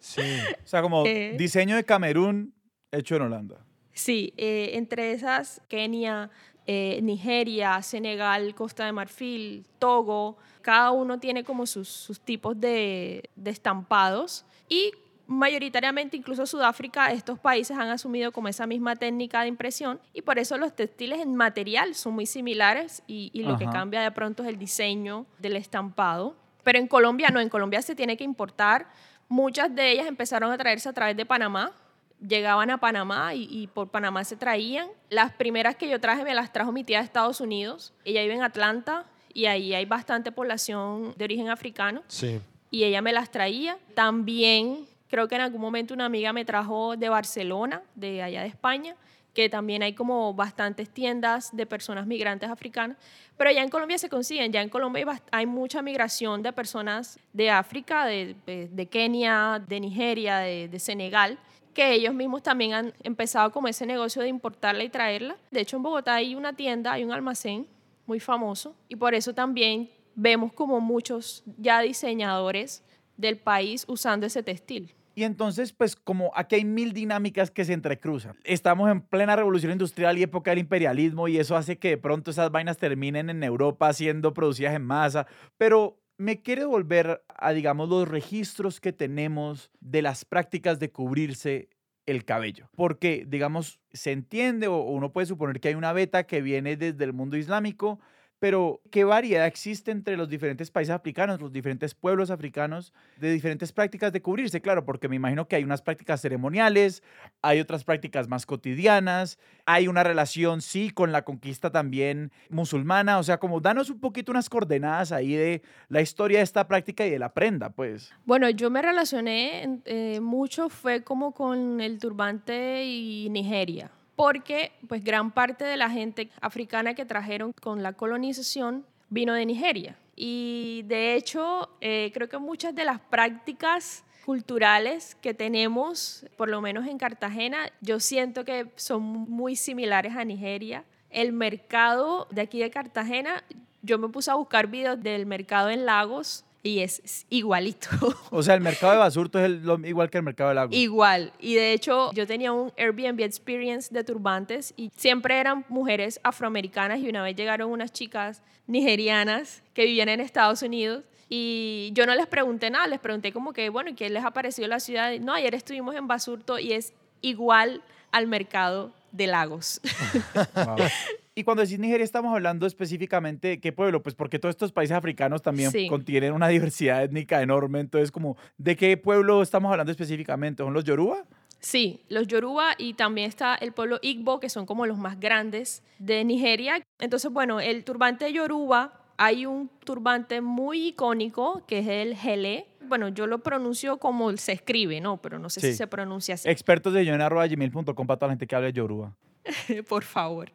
Sí. o sea, como eh, diseño de Camerún hecho en Holanda. Sí, entre esas, Kenia, Nigeria, Senegal, Costa de Marfil, Togo, cada uno tiene como sus, tipos de, estampados. Y mayoritariamente incluso Sudáfrica, estos países han asumido como esa misma técnica de impresión. Y por eso los textiles en material son muy similares y, lo que cambia de pronto es el diseño del estampado. Pero en Colombia no, en Colombia se tiene que importar. Muchas de ellas empezaron a traerse a través de Panamá, llegaban a Panamá y, y, por Panamá se traían. Las primeras que yo traje me las trajo mi tía de Estados Unidos. Ella vive en Atlanta y ahí hay bastante población de origen africano. Sí. Y ella me las traía. También creo que en algún momento una amiga me trajo de Barcelona, de allá de España, que también hay como bastantes tiendas de personas migrantes africanas, pero ya en Colombia se consiguen, ya en Colombia hay, mucha migración de personas de África, de, de, Kenia, de Nigeria, de, de, Senegal, que ellos mismos también han empezado como ese negocio de importarla y traerla. De hecho, en Bogotá hay una tienda, hay un almacén muy famoso y por eso también vemos como muchos ya diseñadores del país usando ese textil. Y entonces, pues como aquí hay mil dinámicas que se entrecruzan. Estamos en plena revolución industrial y época del imperialismo y eso hace que de pronto esas vainas terminen en Europa siendo producidas en masa. Pero me quiere volver a, digamos, los registros que tenemos de las prácticas de cubrirse el cabello. Porque, digamos, se entiende o uno puede suponer que hay una beta que viene desde el mundo islámico pero, ¿qué variedad existe entre los diferentes países africanos, los diferentes pueblos africanos, de diferentes prácticas de cubrirse? Claro, porque me imagino que hay unas prácticas ceremoniales, hay otras prácticas más cotidianas, hay una relación, sí, con la conquista también musulmana. O sea, como danos un poquito unas coordenadas ahí de la historia de esta práctica y de la prenda, pues. Bueno, yo me relacioné eh, mucho, fue como con el turbante y Nigeria porque pues gran parte de la gente africana que trajeron con la colonización vino de Nigeria. Y de hecho, eh, creo que muchas de las prácticas culturales que tenemos, por lo menos en Cartagena, yo siento que son muy similares a Nigeria. El mercado de aquí de Cartagena, yo me puse a buscar videos del mercado en Lagos y es, igualito. O sea, el mercado de Basurto es igual que el mercado de Lagos. Igual. Y de hecho, yo tenía un Airbnb experience de turbantes y siempre eran mujeres afroamericanas y una vez llegaron unas chicas nigerianas que vivían en Estados Unidos y yo no les pregunté nada, les pregunté como que, bueno, ¿y qué les ha parecido la ciudad? No, ayer estuvimos en Basurto y es igual al mercado de Lagos. Y cuando decís Nigeria, estamos hablando específicamente de qué pueblo, pues porque todos estos países africanos también contienen una diversidad étnica enorme. Entonces, como, ¿de qué pueblo estamos hablando específicamente? ¿Son los Yoruba? Sí, los Yoruba y también está el pueblo Igbo, que son como los más grandes de Nigeria. Entonces, bueno, el turbante Yoruba, hay un turbante muy icónico que es el Gele. Bueno, yo lo pronuncio como se escribe, ¿no? Pero no sé si se pronuncia así. Expertos de gmail.com para toda la gente que hable de Yoruba. Por favor.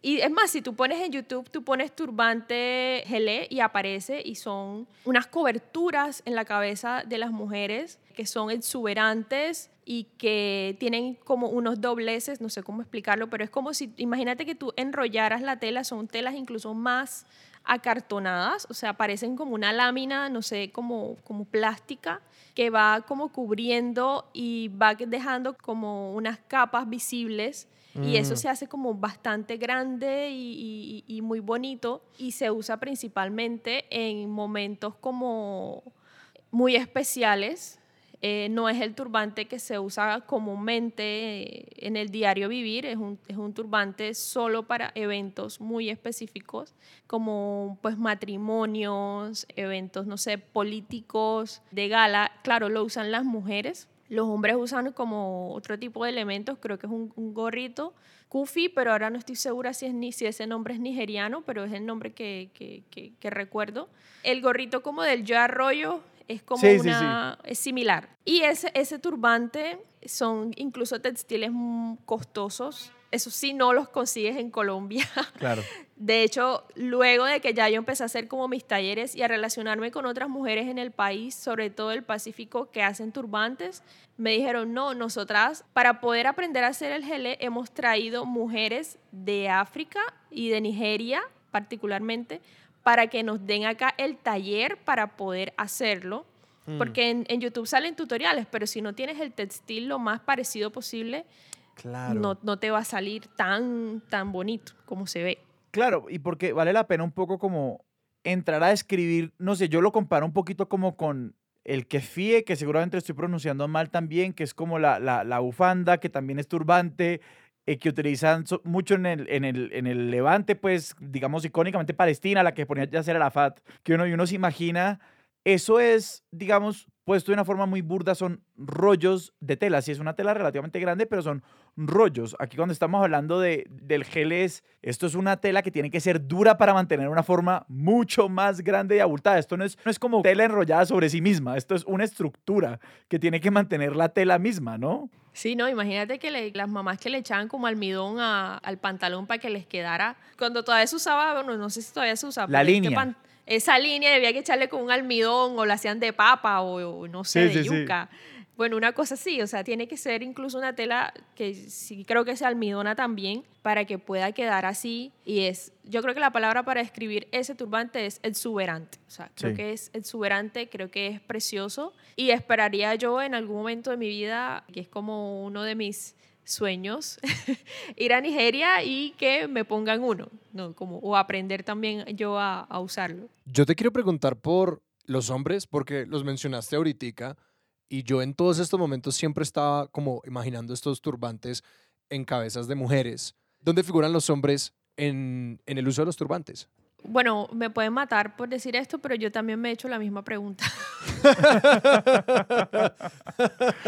Y es más, si tú pones en YouTube, tú pones turbante gelé y aparece y son unas coberturas en la cabeza de las mujeres que son exuberantes y que tienen como unos dobleces, no sé cómo explicarlo, pero es como si, imagínate que tú enrollaras la tela, son telas incluso más acartonadas, o sea, parecen como una lámina, no sé, como, como plástica, que va como cubriendo y va dejando como unas capas visibles y eso mm. se hace como bastante grande y, muy bonito y se usa principalmente en momentos como muy especiales. Eh, no es el turbante que se usa comúnmente en el diario vivir, es un, es un, turbante solo para eventos muy específicos, como pues matrimonios, eventos, no sé, políticos, de gala. Claro, lo usan las mujeres, los hombres usan como otro tipo de elementos, creo que es un, gorrito, kufi, pero ahora no estoy segura si, es ni, si ese nombre es nigeriano, pero es el nombre que, que, que, recuerdo. El gorrito como del yo arroyo es como una, es similar. Y ese, ese turbante son incluso textiles costosos eso sí no los consigues en Colombia. Claro. De hecho, luego de que ya yo empecé a hacer como mis talleres y a relacionarme con otras mujeres en el país, sobre todo el Pacífico, que hacen turbantes, me dijeron, no, nosotras para poder aprender a hacer el gelé hemos traído mujeres de África y de Nigeria particularmente para que nos den acá el taller para poder hacerlo. Mm. Porque en, en YouTube salen tutoriales, pero si no tienes el textil lo más parecido posible, no, no te va a salir tan, tan bonito como se ve. Claro, y porque vale la pena un poco como entrar a escribir, no sé, yo lo comparo un poquito como con el kefie, que seguramente estoy pronunciando mal también, que es como la, la, la bufanda, que también es turbante, eh, que utilizan mucho en el, en, el, en el Levante, pues, digamos, icónicamente Palestina, la que ponía ya ser Arafat, que uno, y uno se imagina, eso es, digamos, puesto de una forma muy burda, son rollos de tela. Sí, es una tela relativamente grande, pero son rollos. Aquí cuando estamos hablando de, del gel es, esto es una tela que tiene que ser dura para mantener una forma mucho más grande y abultada. Esto no es, no es como tela enrollada sobre sí misma, esto es una estructura que tiene que mantener la tela misma, ¿no? Sí, no, imagínate que las mamás que le echaban como almidón al pantalón para que les quedara, cuando todavía se usaba, bueno, no sé si todavía se usa. La línea esa línea debía que echarle con un almidón o la hacían de papa o, no sé, de yuca. Bueno, una cosa así, o sea, tiene que ser incluso una tela que sí creo que sea almidona también para que pueda quedar así. Y es, yo creo que la palabra para describir ese turbante es exuberante. O sea, creo que es exuberante, creo que es precioso. Y esperaría yo en algún momento de mi vida, que es como uno de mis sueños, ir a Nigeria y que me pongan uno, ¿no? Como, o aprender también yo a, a, usarlo. Yo te quiero preguntar por los hombres, porque los mencionaste ahorita, y yo en todos estos momentos siempre estaba como imaginando estos turbantes en cabezas de mujeres. ¿Dónde figuran los hombres en, en el uso de los turbantes? Bueno, me pueden matar por decir esto, pero yo también me he hecho la misma pregunta.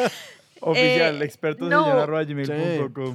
Oficial, eh, experto de no,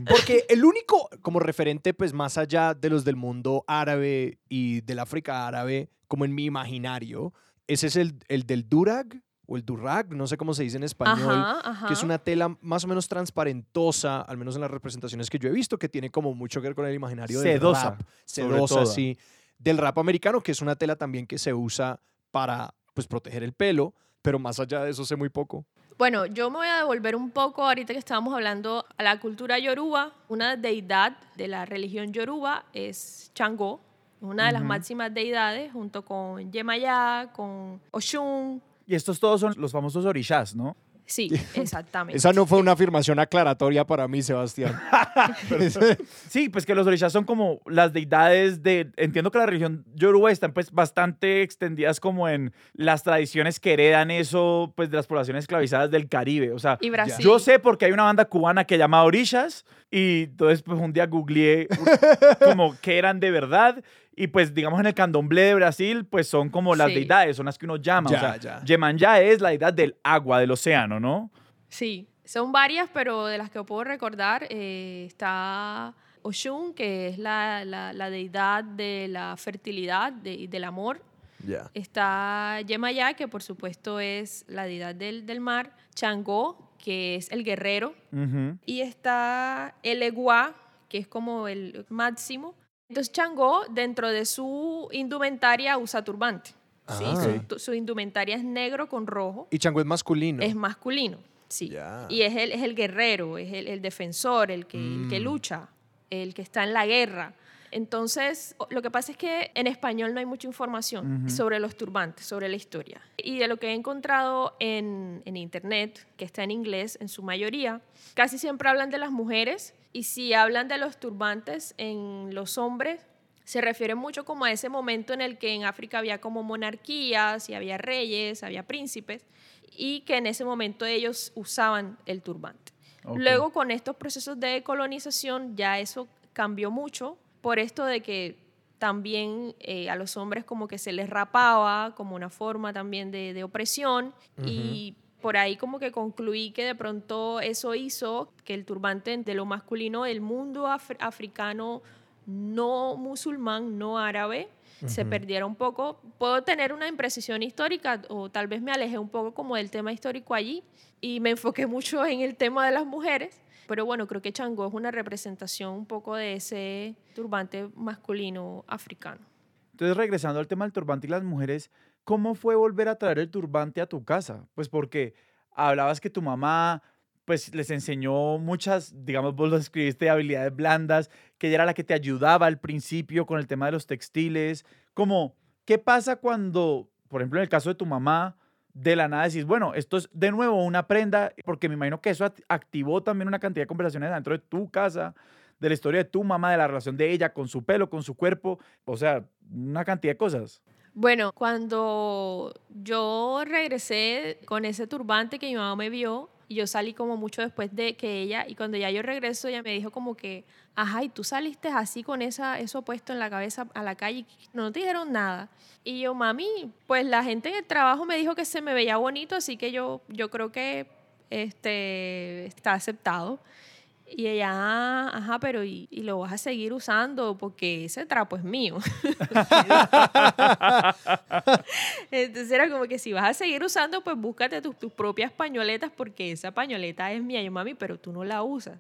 Porque el único como referente, pues más allá de los del mundo árabe y del África árabe, como en mi imaginario, ese es el, el del durag o el durag, no sé cómo se dice en español, que es una tela más o menos transparentosa, al menos en las representaciones que yo he visto, que tiene como mucho que ver con el imaginario sedosa, del rap. Sedosa, sí. Del rap americano, que es una tela también que se usa para pues, proteger el pelo, pero más allá de eso sé muy poco. Bueno, yo me voy a devolver un poco ahorita que estábamos hablando a la cultura yoruba. Una deidad de la religión yoruba es Changó, una de las máximas deidades, junto con Yemayá, con Oshun. Y estos todos son los famosos orishas, ¿no? Sí, exactamente. Esa no fue una afirmación aclaratoria para mí, Sebastián. sí, pues que los orishas son como las deidades de... Entiendo que la religión yoruba están pues bastante extendidas como en las tradiciones que heredan eso pues de las poblaciones esclavizadas del Caribe. O sea, yo sé porque hay una banda cubana que llama Orishas y entonces pues un día googleé como qué eran de verdad y pues, digamos, en el candomblé de Brasil, pues son como las deidades, son las que uno llama. Ya, o sea, ya. es la deidad del agua, del océano, ¿no? Sí, son varias, pero de las que puedo recordar eh, está Oshun, que es la, la, deidad de la fertilidad y del amor. Ya. Está Yemayá, que por supuesto es la deidad del, del mar. Changó, que es el guerrero. Y está el Eguá, que es como el máximo entonces Changó, dentro de su indumentaria, usa turbante. ¿sí? Ah. Su, indumentaria es negro con rojo. ¿Y Changó es masculino? Es masculino, sí. Y es el, es el guerrero, es el, defensor, el que, que mm. lucha, el que está en la guerra. Entonces, lo que pasa es que en español no hay mucha información sobre los turbantes, sobre la historia. Y de lo que he encontrado en, en, internet, que está en inglés en su mayoría, casi siempre hablan de las mujeres y si hablan de los turbantes en los hombres, se refiere mucho como a ese momento en el que en África había como monarquías y había reyes, había príncipes, y que en ese momento ellos usaban el turbante. Luego con estos procesos de colonización ya eso cambió mucho por esto de que también eh, a los hombres como que se les rapaba como una forma también de, opresión y por ahí como que concluí que de pronto eso hizo que el turbante de lo masculino del mundo africano no musulmán, no árabe, se perdiera un poco. Puedo tener una imprecisión histórica o tal vez me alejé un poco como del tema histórico allí y me enfoqué mucho en el tema de las mujeres, Pero bueno, creo que Changó es una representación un poco de ese turbante masculino africano. Entonces, regresando al tema del turbante y las mujeres, ¿cómo fue volver a traer el turbante a tu casa? Pues porque hablabas que tu mamá pues les enseñó muchas, digamos, vos lo escribiste, habilidades blandas, que ella era la que te ayudaba al principio con el tema de los textiles. Como, ¿qué pasa cuando, por ejemplo, en el caso de tu mamá, de la nada decís, bueno, esto es de nuevo una prenda, porque me imagino que eso activó también una cantidad de conversaciones dentro de tu casa, de la historia de tu mamá, de la relación de ella con su pelo, con su cuerpo, o sea, una cantidad de cosas. Bueno, cuando yo regresé con ese turbante que mi mamá me vio, y yo salí como mucho después de que ella, y cuando ya yo regreso, ella me dijo como que, ajá, y tú saliste así con esa, eso puesto en la cabeza a la calle, no te dijeron nada. Y yo, mami, pues la gente en el trabajo me dijo que se me veía bonito, así que yo, yo creo que este, está aceptado. Y ella, ah, ajá, pero y, lo vas a seguir usando porque ese trapo es mío. Entonces era como que si vas a seguir usando, pues búscate tus, tus propias pañoletas porque esa pañoleta es mía. Yo, mami, pero tú no la usas.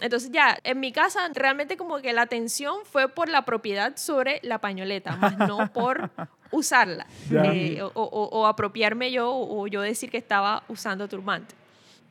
Entonces ya, en mi casa realmente como que la atención fue por la propiedad sobre la pañoleta, más no por usarla eh, o, o, apropiarme yo o yo decir que estaba usando turbante.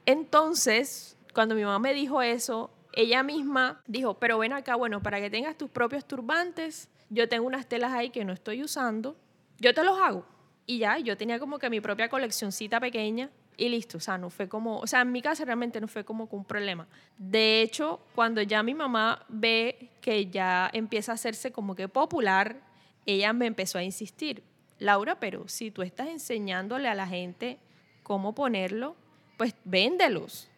Entonces, cuando mi mamá me dijo eso, ella misma dijo, pero ven acá, bueno, para que tengas tus propios turbantes, yo tengo unas telas ahí que no estoy usando, yo te los hago. Y ya, yo tenía como que mi propia coleccioncita pequeña y listo, o sea, no fue como, o sea, en mi casa realmente no fue como un problema. De hecho, cuando ya mi mamá ve que ya empieza a hacerse como que popular, ella me empezó a insistir, Laura, pero si tú estás enseñándole a la gente cómo ponerlo, pues véndelos.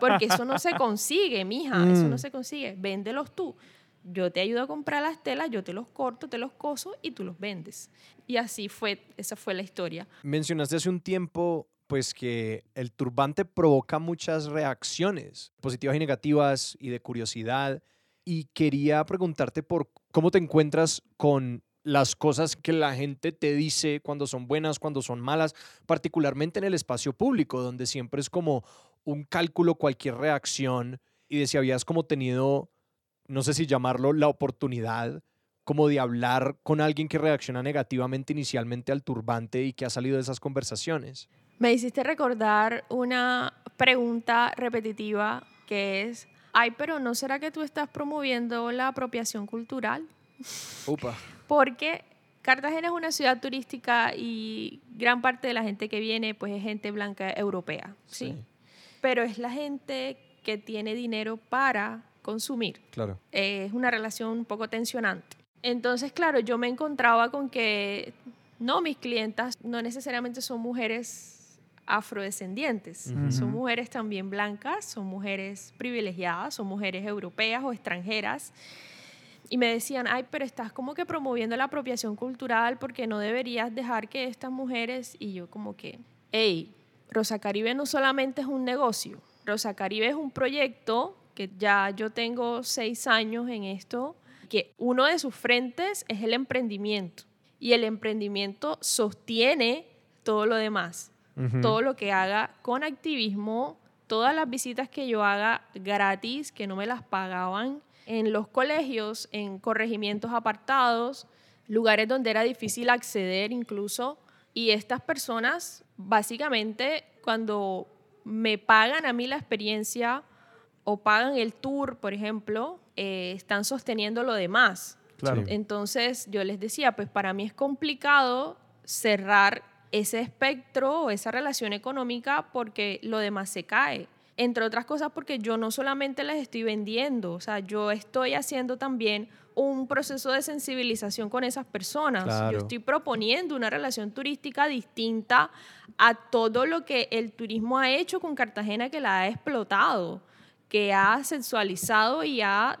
Porque eso no se consigue, mija, eso no mm. se consigue. Véndelos tú. Yo te ayudo a comprar las telas, yo te los corto, te los coso y tú los vendes. Y así fue, esa fue la historia. Mencionaste hace un tiempo pues que el turbante provoca muchas reacciones positivas y negativas y de curiosidad. Y quería preguntarte por cómo te encuentras con las cosas que la gente te dice cuando son buenas, cuando son malas, particularmente en el espacio público, donde siempre es como un cálculo, cualquier reacción, y de si habías como tenido, no sé si llamarlo, la oportunidad como de hablar con alguien que reacciona negativamente inicialmente al turbante y que ha salido de esas conversaciones. Me hiciste recordar una pregunta repetitiva que es, ay, pero ¿no será que tú estás promoviendo la apropiación cultural? Upa. Porque Cartagena es una ciudad turística y gran parte de la gente que viene pues es gente blanca europea, ¿sí? Pero es la gente que tiene dinero para consumir. Claro. es una relación un poco tensionante. Entonces, claro, yo me encontraba con que no, mis clientas no necesariamente son mujeres afrodescendientes, son mujeres también blancas, son mujeres privilegiadas, son mujeres europeas o extranjeras y me decían, ay, pero estás como que promoviendo la apropiación cultural porque no deberías dejar que estas mujeres, y yo como que, hey, Rosa Caribe no solamente es un negocio, Rosa Caribe es un proyecto que ya yo tengo seis años en esto, que uno de sus frentes es el emprendimiento y el emprendimiento sostiene todo lo demás, todo lo que haga con activismo, todas las visitas que yo haga gratis, que no me las pagaban, en los colegios, en corregimientos apartados, lugares donde era difícil acceder incluso. Y estas personas, básicamente, cuando me pagan a mí la experiencia o pagan el tour, por ejemplo, eh, están sosteniendo lo demás. Entonces yo les decía, pues para mí es complicado cerrar ese espectro o esa relación económica porque lo demás se cae entre otras cosas porque yo no solamente les estoy vendiendo, o sea, yo estoy haciendo también un proceso de sensibilización con esas personas. Yo estoy proponiendo una relación turística distinta a todo lo que el turismo ha hecho con Cartagena que la ha explotado, que ha sexualizado y ha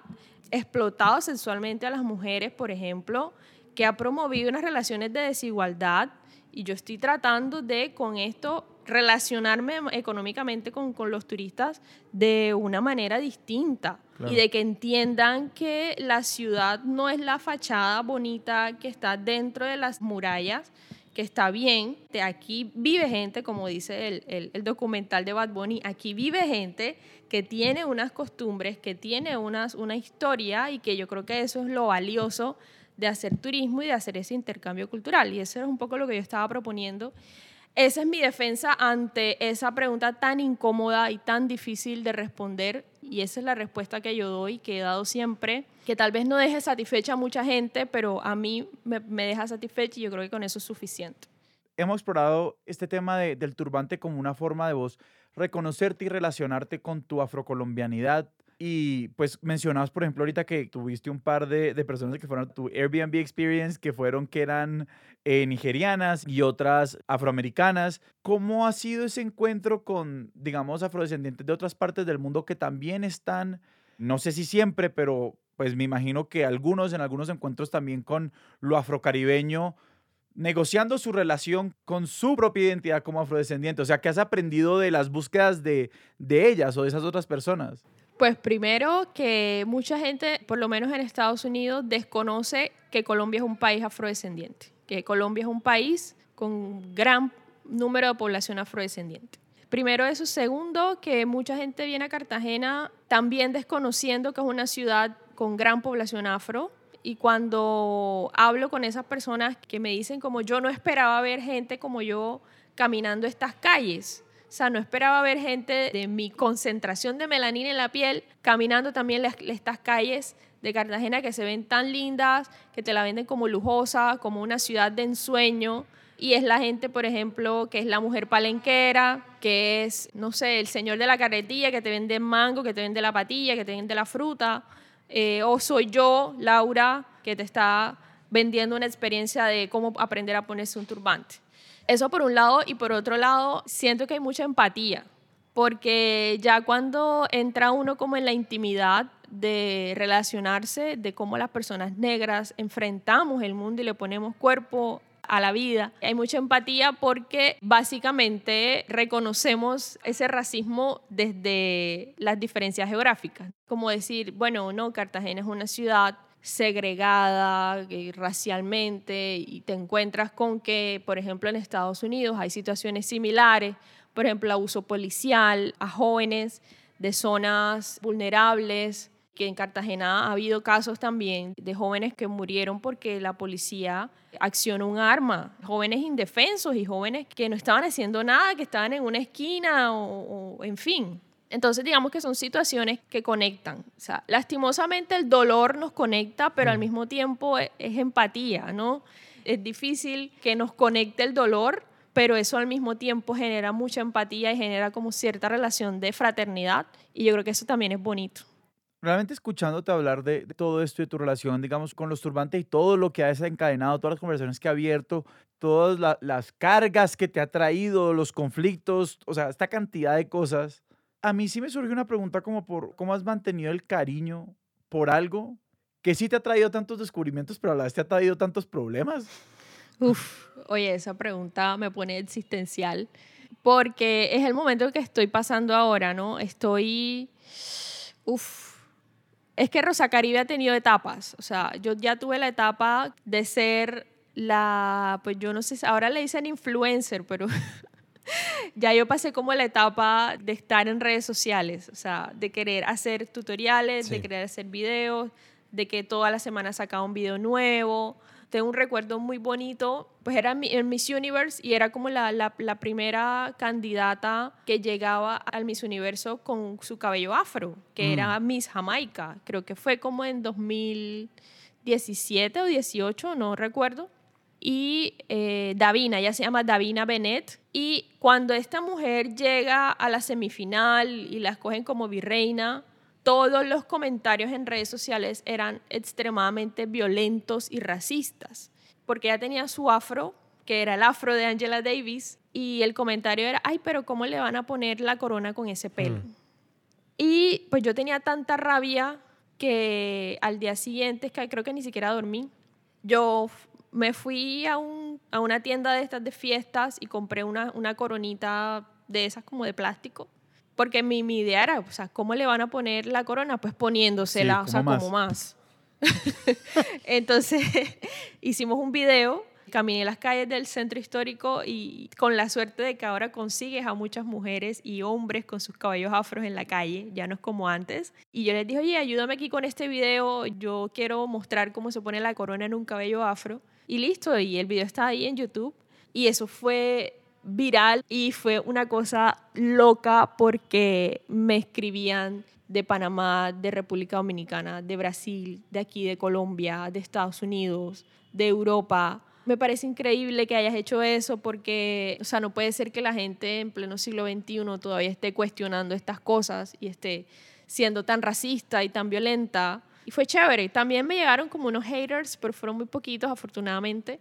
explotado sexualmente a las mujeres, por ejemplo, que ha promovido unas relaciones de desigualdad y yo estoy tratando de con esto relacionarme económicamente con, con los turistas de una manera distinta. Y de que entiendan que la ciudad no es la fachada bonita que está dentro de las murallas, que está bien, de aquí vive gente, como dice el, el, documental de Bad Bunny, aquí vive gente que tiene unas costumbres, que tiene unas, una historia y que yo creo que eso es lo valioso de hacer turismo y de hacer ese intercambio cultural. Y eso es un poco lo que yo estaba proponiendo. Esa es mi defensa ante esa pregunta tan incómoda y tan difícil de responder. Y esa es la respuesta que yo doy, que he dado siempre, que tal vez no deje satisfecha a mucha gente, pero a mí me, deja satisfecha y yo creo que con eso es suficiente. Hemos explorado este tema del turbante como una forma de vos reconocerte y relacionarte con tu afrocolombianidad, y pues mencionabas, por ejemplo, ahorita que tuviste un par de, de personas que fueron a tu Airbnb Experience, que fueron que eran eh, nigerianas y otras afroamericanas. ¿Cómo ha sido ese encuentro con, digamos, afrodescendientes de otras partes del mundo que también están, no sé si siempre, pero pues me imagino que algunos en algunos encuentros también con lo afrocaribeño? negociando su relación con su propia identidad como afrodescendiente? O sea, ¿qué has aprendido de las búsquedas de, de ellas o de esas otras personas? Pues primero que mucha gente, por lo menos en Estados Unidos, desconoce que Colombia es un país afrodescendiente, que Colombia es un país con gran número de población afrodescendiente. Primero eso. Segundo, que mucha gente viene a Cartagena también desconociendo que es una ciudad con gran población afro. Y cuando hablo con esas personas que me dicen como yo no esperaba ver gente como yo caminando estas calles, o sea, no esperaba ver gente de mi concentración de melanina en la piel caminando también estas calles de Cartagena que se ven tan lindas, que te la venden como lujosa, como una ciudad de ensueño. Y es la gente, por ejemplo, que es la mujer palenquera, que es, no sé, el señor de la carretilla que te vende mango, que te vende la patilla, que te vende la fruta. Eh, o soy yo, Laura, que te está vendiendo una experiencia de cómo aprender a ponerse un turbante. Eso por un lado y por otro lado siento que hay mucha empatía, porque ya cuando entra uno como en la intimidad de relacionarse, de cómo las personas negras enfrentamos el mundo y le ponemos cuerpo a la vida. Hay mucha empatía porque básicamente reconocemos ese racismo desde las diferencias geográficas. Como decir, bueno, no, Cartagena es una ciudad segregada eh, racialmente y te encuentras con que, por ejemplo, en Estados Unidos hay situaciones similares, por ejemplo, abuso policial a jóvenes de zonas vulnerables, que en Cartagena ha habido casos también de jóvenes que murieron porque la policía accionó un arma, jóvenes indefensos y jóvenes que no estaban haciendo nada, que estaban en una esquina o, o en fin. Entonces, digamos que son situaciones que conectan. O sea, lastimosamente el dolor nos conecta, pero al mismo tiempo e, es, empatía, ¿no? Es difícil que nos conecte el dolor, pero eso al mismo tiempo genera mucha empatía y genera como cierta relación de fraternidad. Y yo creo que eso también es bonito. Realmente escuchándote hablar de, todo esto, de tu relación, digamos, con los turbantes y todo lo que has encadenado, todas las conversaciones que ha abierto, todas las cargas que te ha traído, los conflictos, o sea, esta cantidad de cosas, a mí sí me surge una pregunta como por cómo has mantenido el cariño por algo que sí te ha traído tantos descubrimientos, pero a la vez te ha traído tantos problemas. Uf, oye, esa pregunta me pone existencial porque es el momento que estoy pasando ahora, ¿no? Estoy, uf, es que Rosa Caribe ha tenido etapas, o sea, yo ya tuve la etapa de ser la, pues yo no sé, ahora le dicen influencer, pero ya yo pasé como la etapa de estar en redes sociales, o sea, de querer hacer tutoriales, de querer hacer videos, de que toda la semana sacaba un video nuevo. Tengo un recuerdo muy bonito, pues era en Miss Universe y era como la, la, la primera candidata que llegaba al Miss Universo con su cabello afro, que era mm. Miss Jamaica. Creo que fue como en 2017 o 18, no recuerdo y eh, Davina, ella se llama Davina Bennett. Y cuando esta mujer llega a la semifinal y la escogen como virreina, todos los comentarios en redes sociales eran extremadamente violentos y racistas, porque ella tenía su afro, que era el afro de Angela Davis, y el comentario era, ay, pero ¿cómo le van a poner la corona con ese pelo? Mm. Y pues yo tenía tanta rabia que al día siguiente, que creo que ni siquiera dormí, yo me fui a, un, a una tienda de estas de fiestas y compré una, una coronita de esas como de plástico. Porque mi, mi, idea era, o sea, ¿cómo le van a poner la corona? Pues poniéndosela, o sea, como más. Entonces hicimos un video Caminé las calles del centro histórico y con la suerte de que ahora consigues a muchas mujeres y hombres con sus cabellos afros en la calle, ya no es como antes. Y yo les dije, oye, ayúdame aquí con este video, yo quiero mostrar cómo se pone la corona en un cabello afro. Y listo, y el video está ahí en YouTube. Y eso fue viral y fue una cosa loca porque me escribían de Panamá, de República Dominicana, de Brasil, de aquí, de Colombia, de Estados Unidos, de Europa. Me parece increíble que hayas hecho eso porque, o sea, no puede ser que la gente en pleno siglo XXI todavía esté cuestionando estas cosas y esté siendo tan racista y tan violenta. Y fue chévere. También me llegaron como unos haters, pero fueron muy poquitos, afortunadamente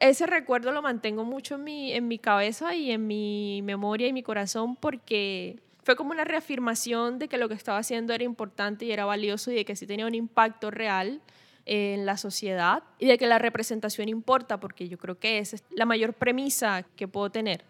ese recuerdo lo mantengo mucho en mi, en mi cabeza y en mi memoria y mi corazón porque fue como una reafirmación de que lo que estaba haciendo era importante y era valioso y de que sí tenía un impacto real en la sociedad y de que la representación importa, porque yo creo que esa es la mayor premisa que puedo tener.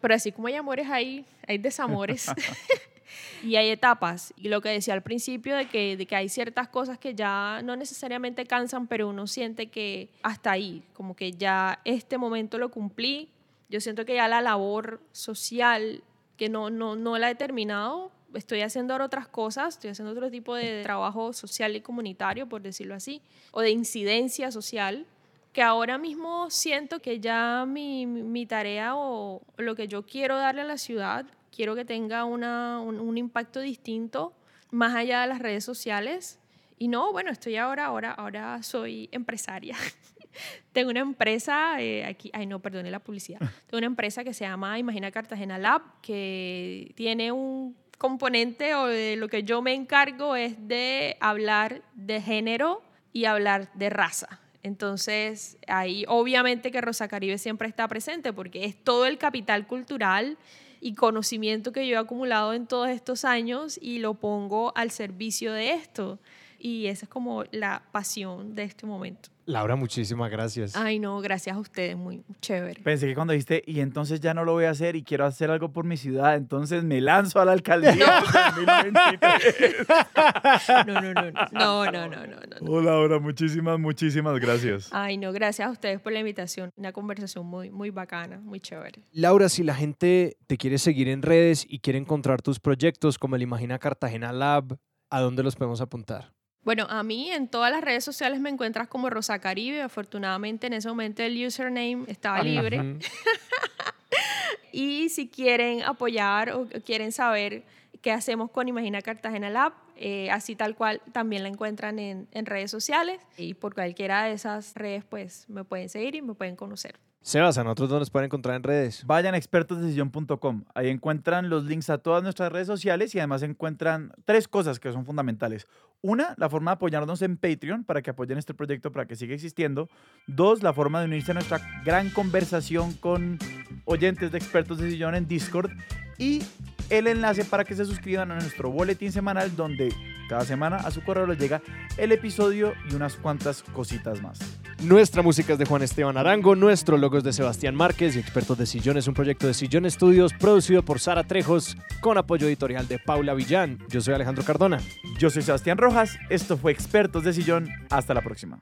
Pero así como hay amores, hay, hay desamores. y hay etapas. Y lo que decía al principio de que, de que hay ciertas cosas que ya no necesariamente cansan, pero uno siente que hasta ahí, como que ya este momento lo cumplí. Yo siento que ya la labor social, que no, no, no la he terminado, estoy haciendo ahora otras cosas, estoy haciendo otro tipo de trabajo social y comunitario, por decirlo así, o de incidencia social, que ahora mismo siento que ya mi, mi tarea o lo que yo quiero darle a la ciudad quiero que tenga una, un, impacto distinto más allá de las redes sociales. Y no, bueno, estoy ahora, ahora, ahora soy empresaria. Tengo una empresa, eh, aquí, ay no, perdone la publicidad. Tengo una empresa que se llama Imagina Cartagena Lab, que tiene un componente o de lo que yo me encargo es de hablar de género y hablar de raza. Entonces, ahí obviamente que Rosa Caribe siempre está presente porque es todo el capital cultural y conocimiento que yo he acumulado en todos estos años y lo pongo al servicio de esto. Y esa es como la pasión de este momento. Laura, muchísimas gracias. Ay, no, gracias a ustedes, muy chévere. Pensé que cuando dijiste, y entonces ya no lo voy a hacer y quiero hacer algo por mi ciudad, entonces me lanzo a la alcaldía. No, no, no, no, no, no, no, no, Hola, Laura, muchísimas, muchísimas gracias. Ay, no, gracias a ustedes por la invitación. Una conversación muy, muy bacana, muy chévere. Laura, si la gente te quiere seguir en redes y quiere encontrar tus proyectos como el Imagina Cartagena Lab, ¿a dónde los podemos apuntar? Bueno, a mí en todas las redes sociales me encuentras como Rosa Caribe. Afortunadamente en ese momento el username estaba libre. y si quieren apoyar o quieren saber qué hacemos con Imagina Cartagena Lab, eh, así tal cual también la encuentran en, en redes sociales y por cualquiera de esas redes pues me pueden seguir y me pueden conocer. Sebas, ¿a nosotros nos pueden encontrar en redes? Vayan a expertosdecisión.com. Ahí encuentran los links a todas nuestras redes sociales y además encuentran tres cosas que son fundamentales. Una, la forma de apoyarnos en Patreon para que apoyen este proyecto para que siga existiendo. Dos, la forma de unirse a nuestra gran conversación con oyentes de expertos de sillón en Discord. Y el enlace para que se suscriban a nuestro boletín semanal donde cada semana a su correo les llega el episodio y unas cuantas cositas más. Nuestra música es de Juan Esteban Arango, nuestro logo es de Sebastián Márquez y Expertos de Sillón es un proyecto de Sillón Estudios producido por Sara Trejos con apoyo editorial de Paula Villán. Yo soy Alejandro Cardona. Yo soy Sebastián Rojas. Esto fue Expertos de Sillón. Hasta la próxima.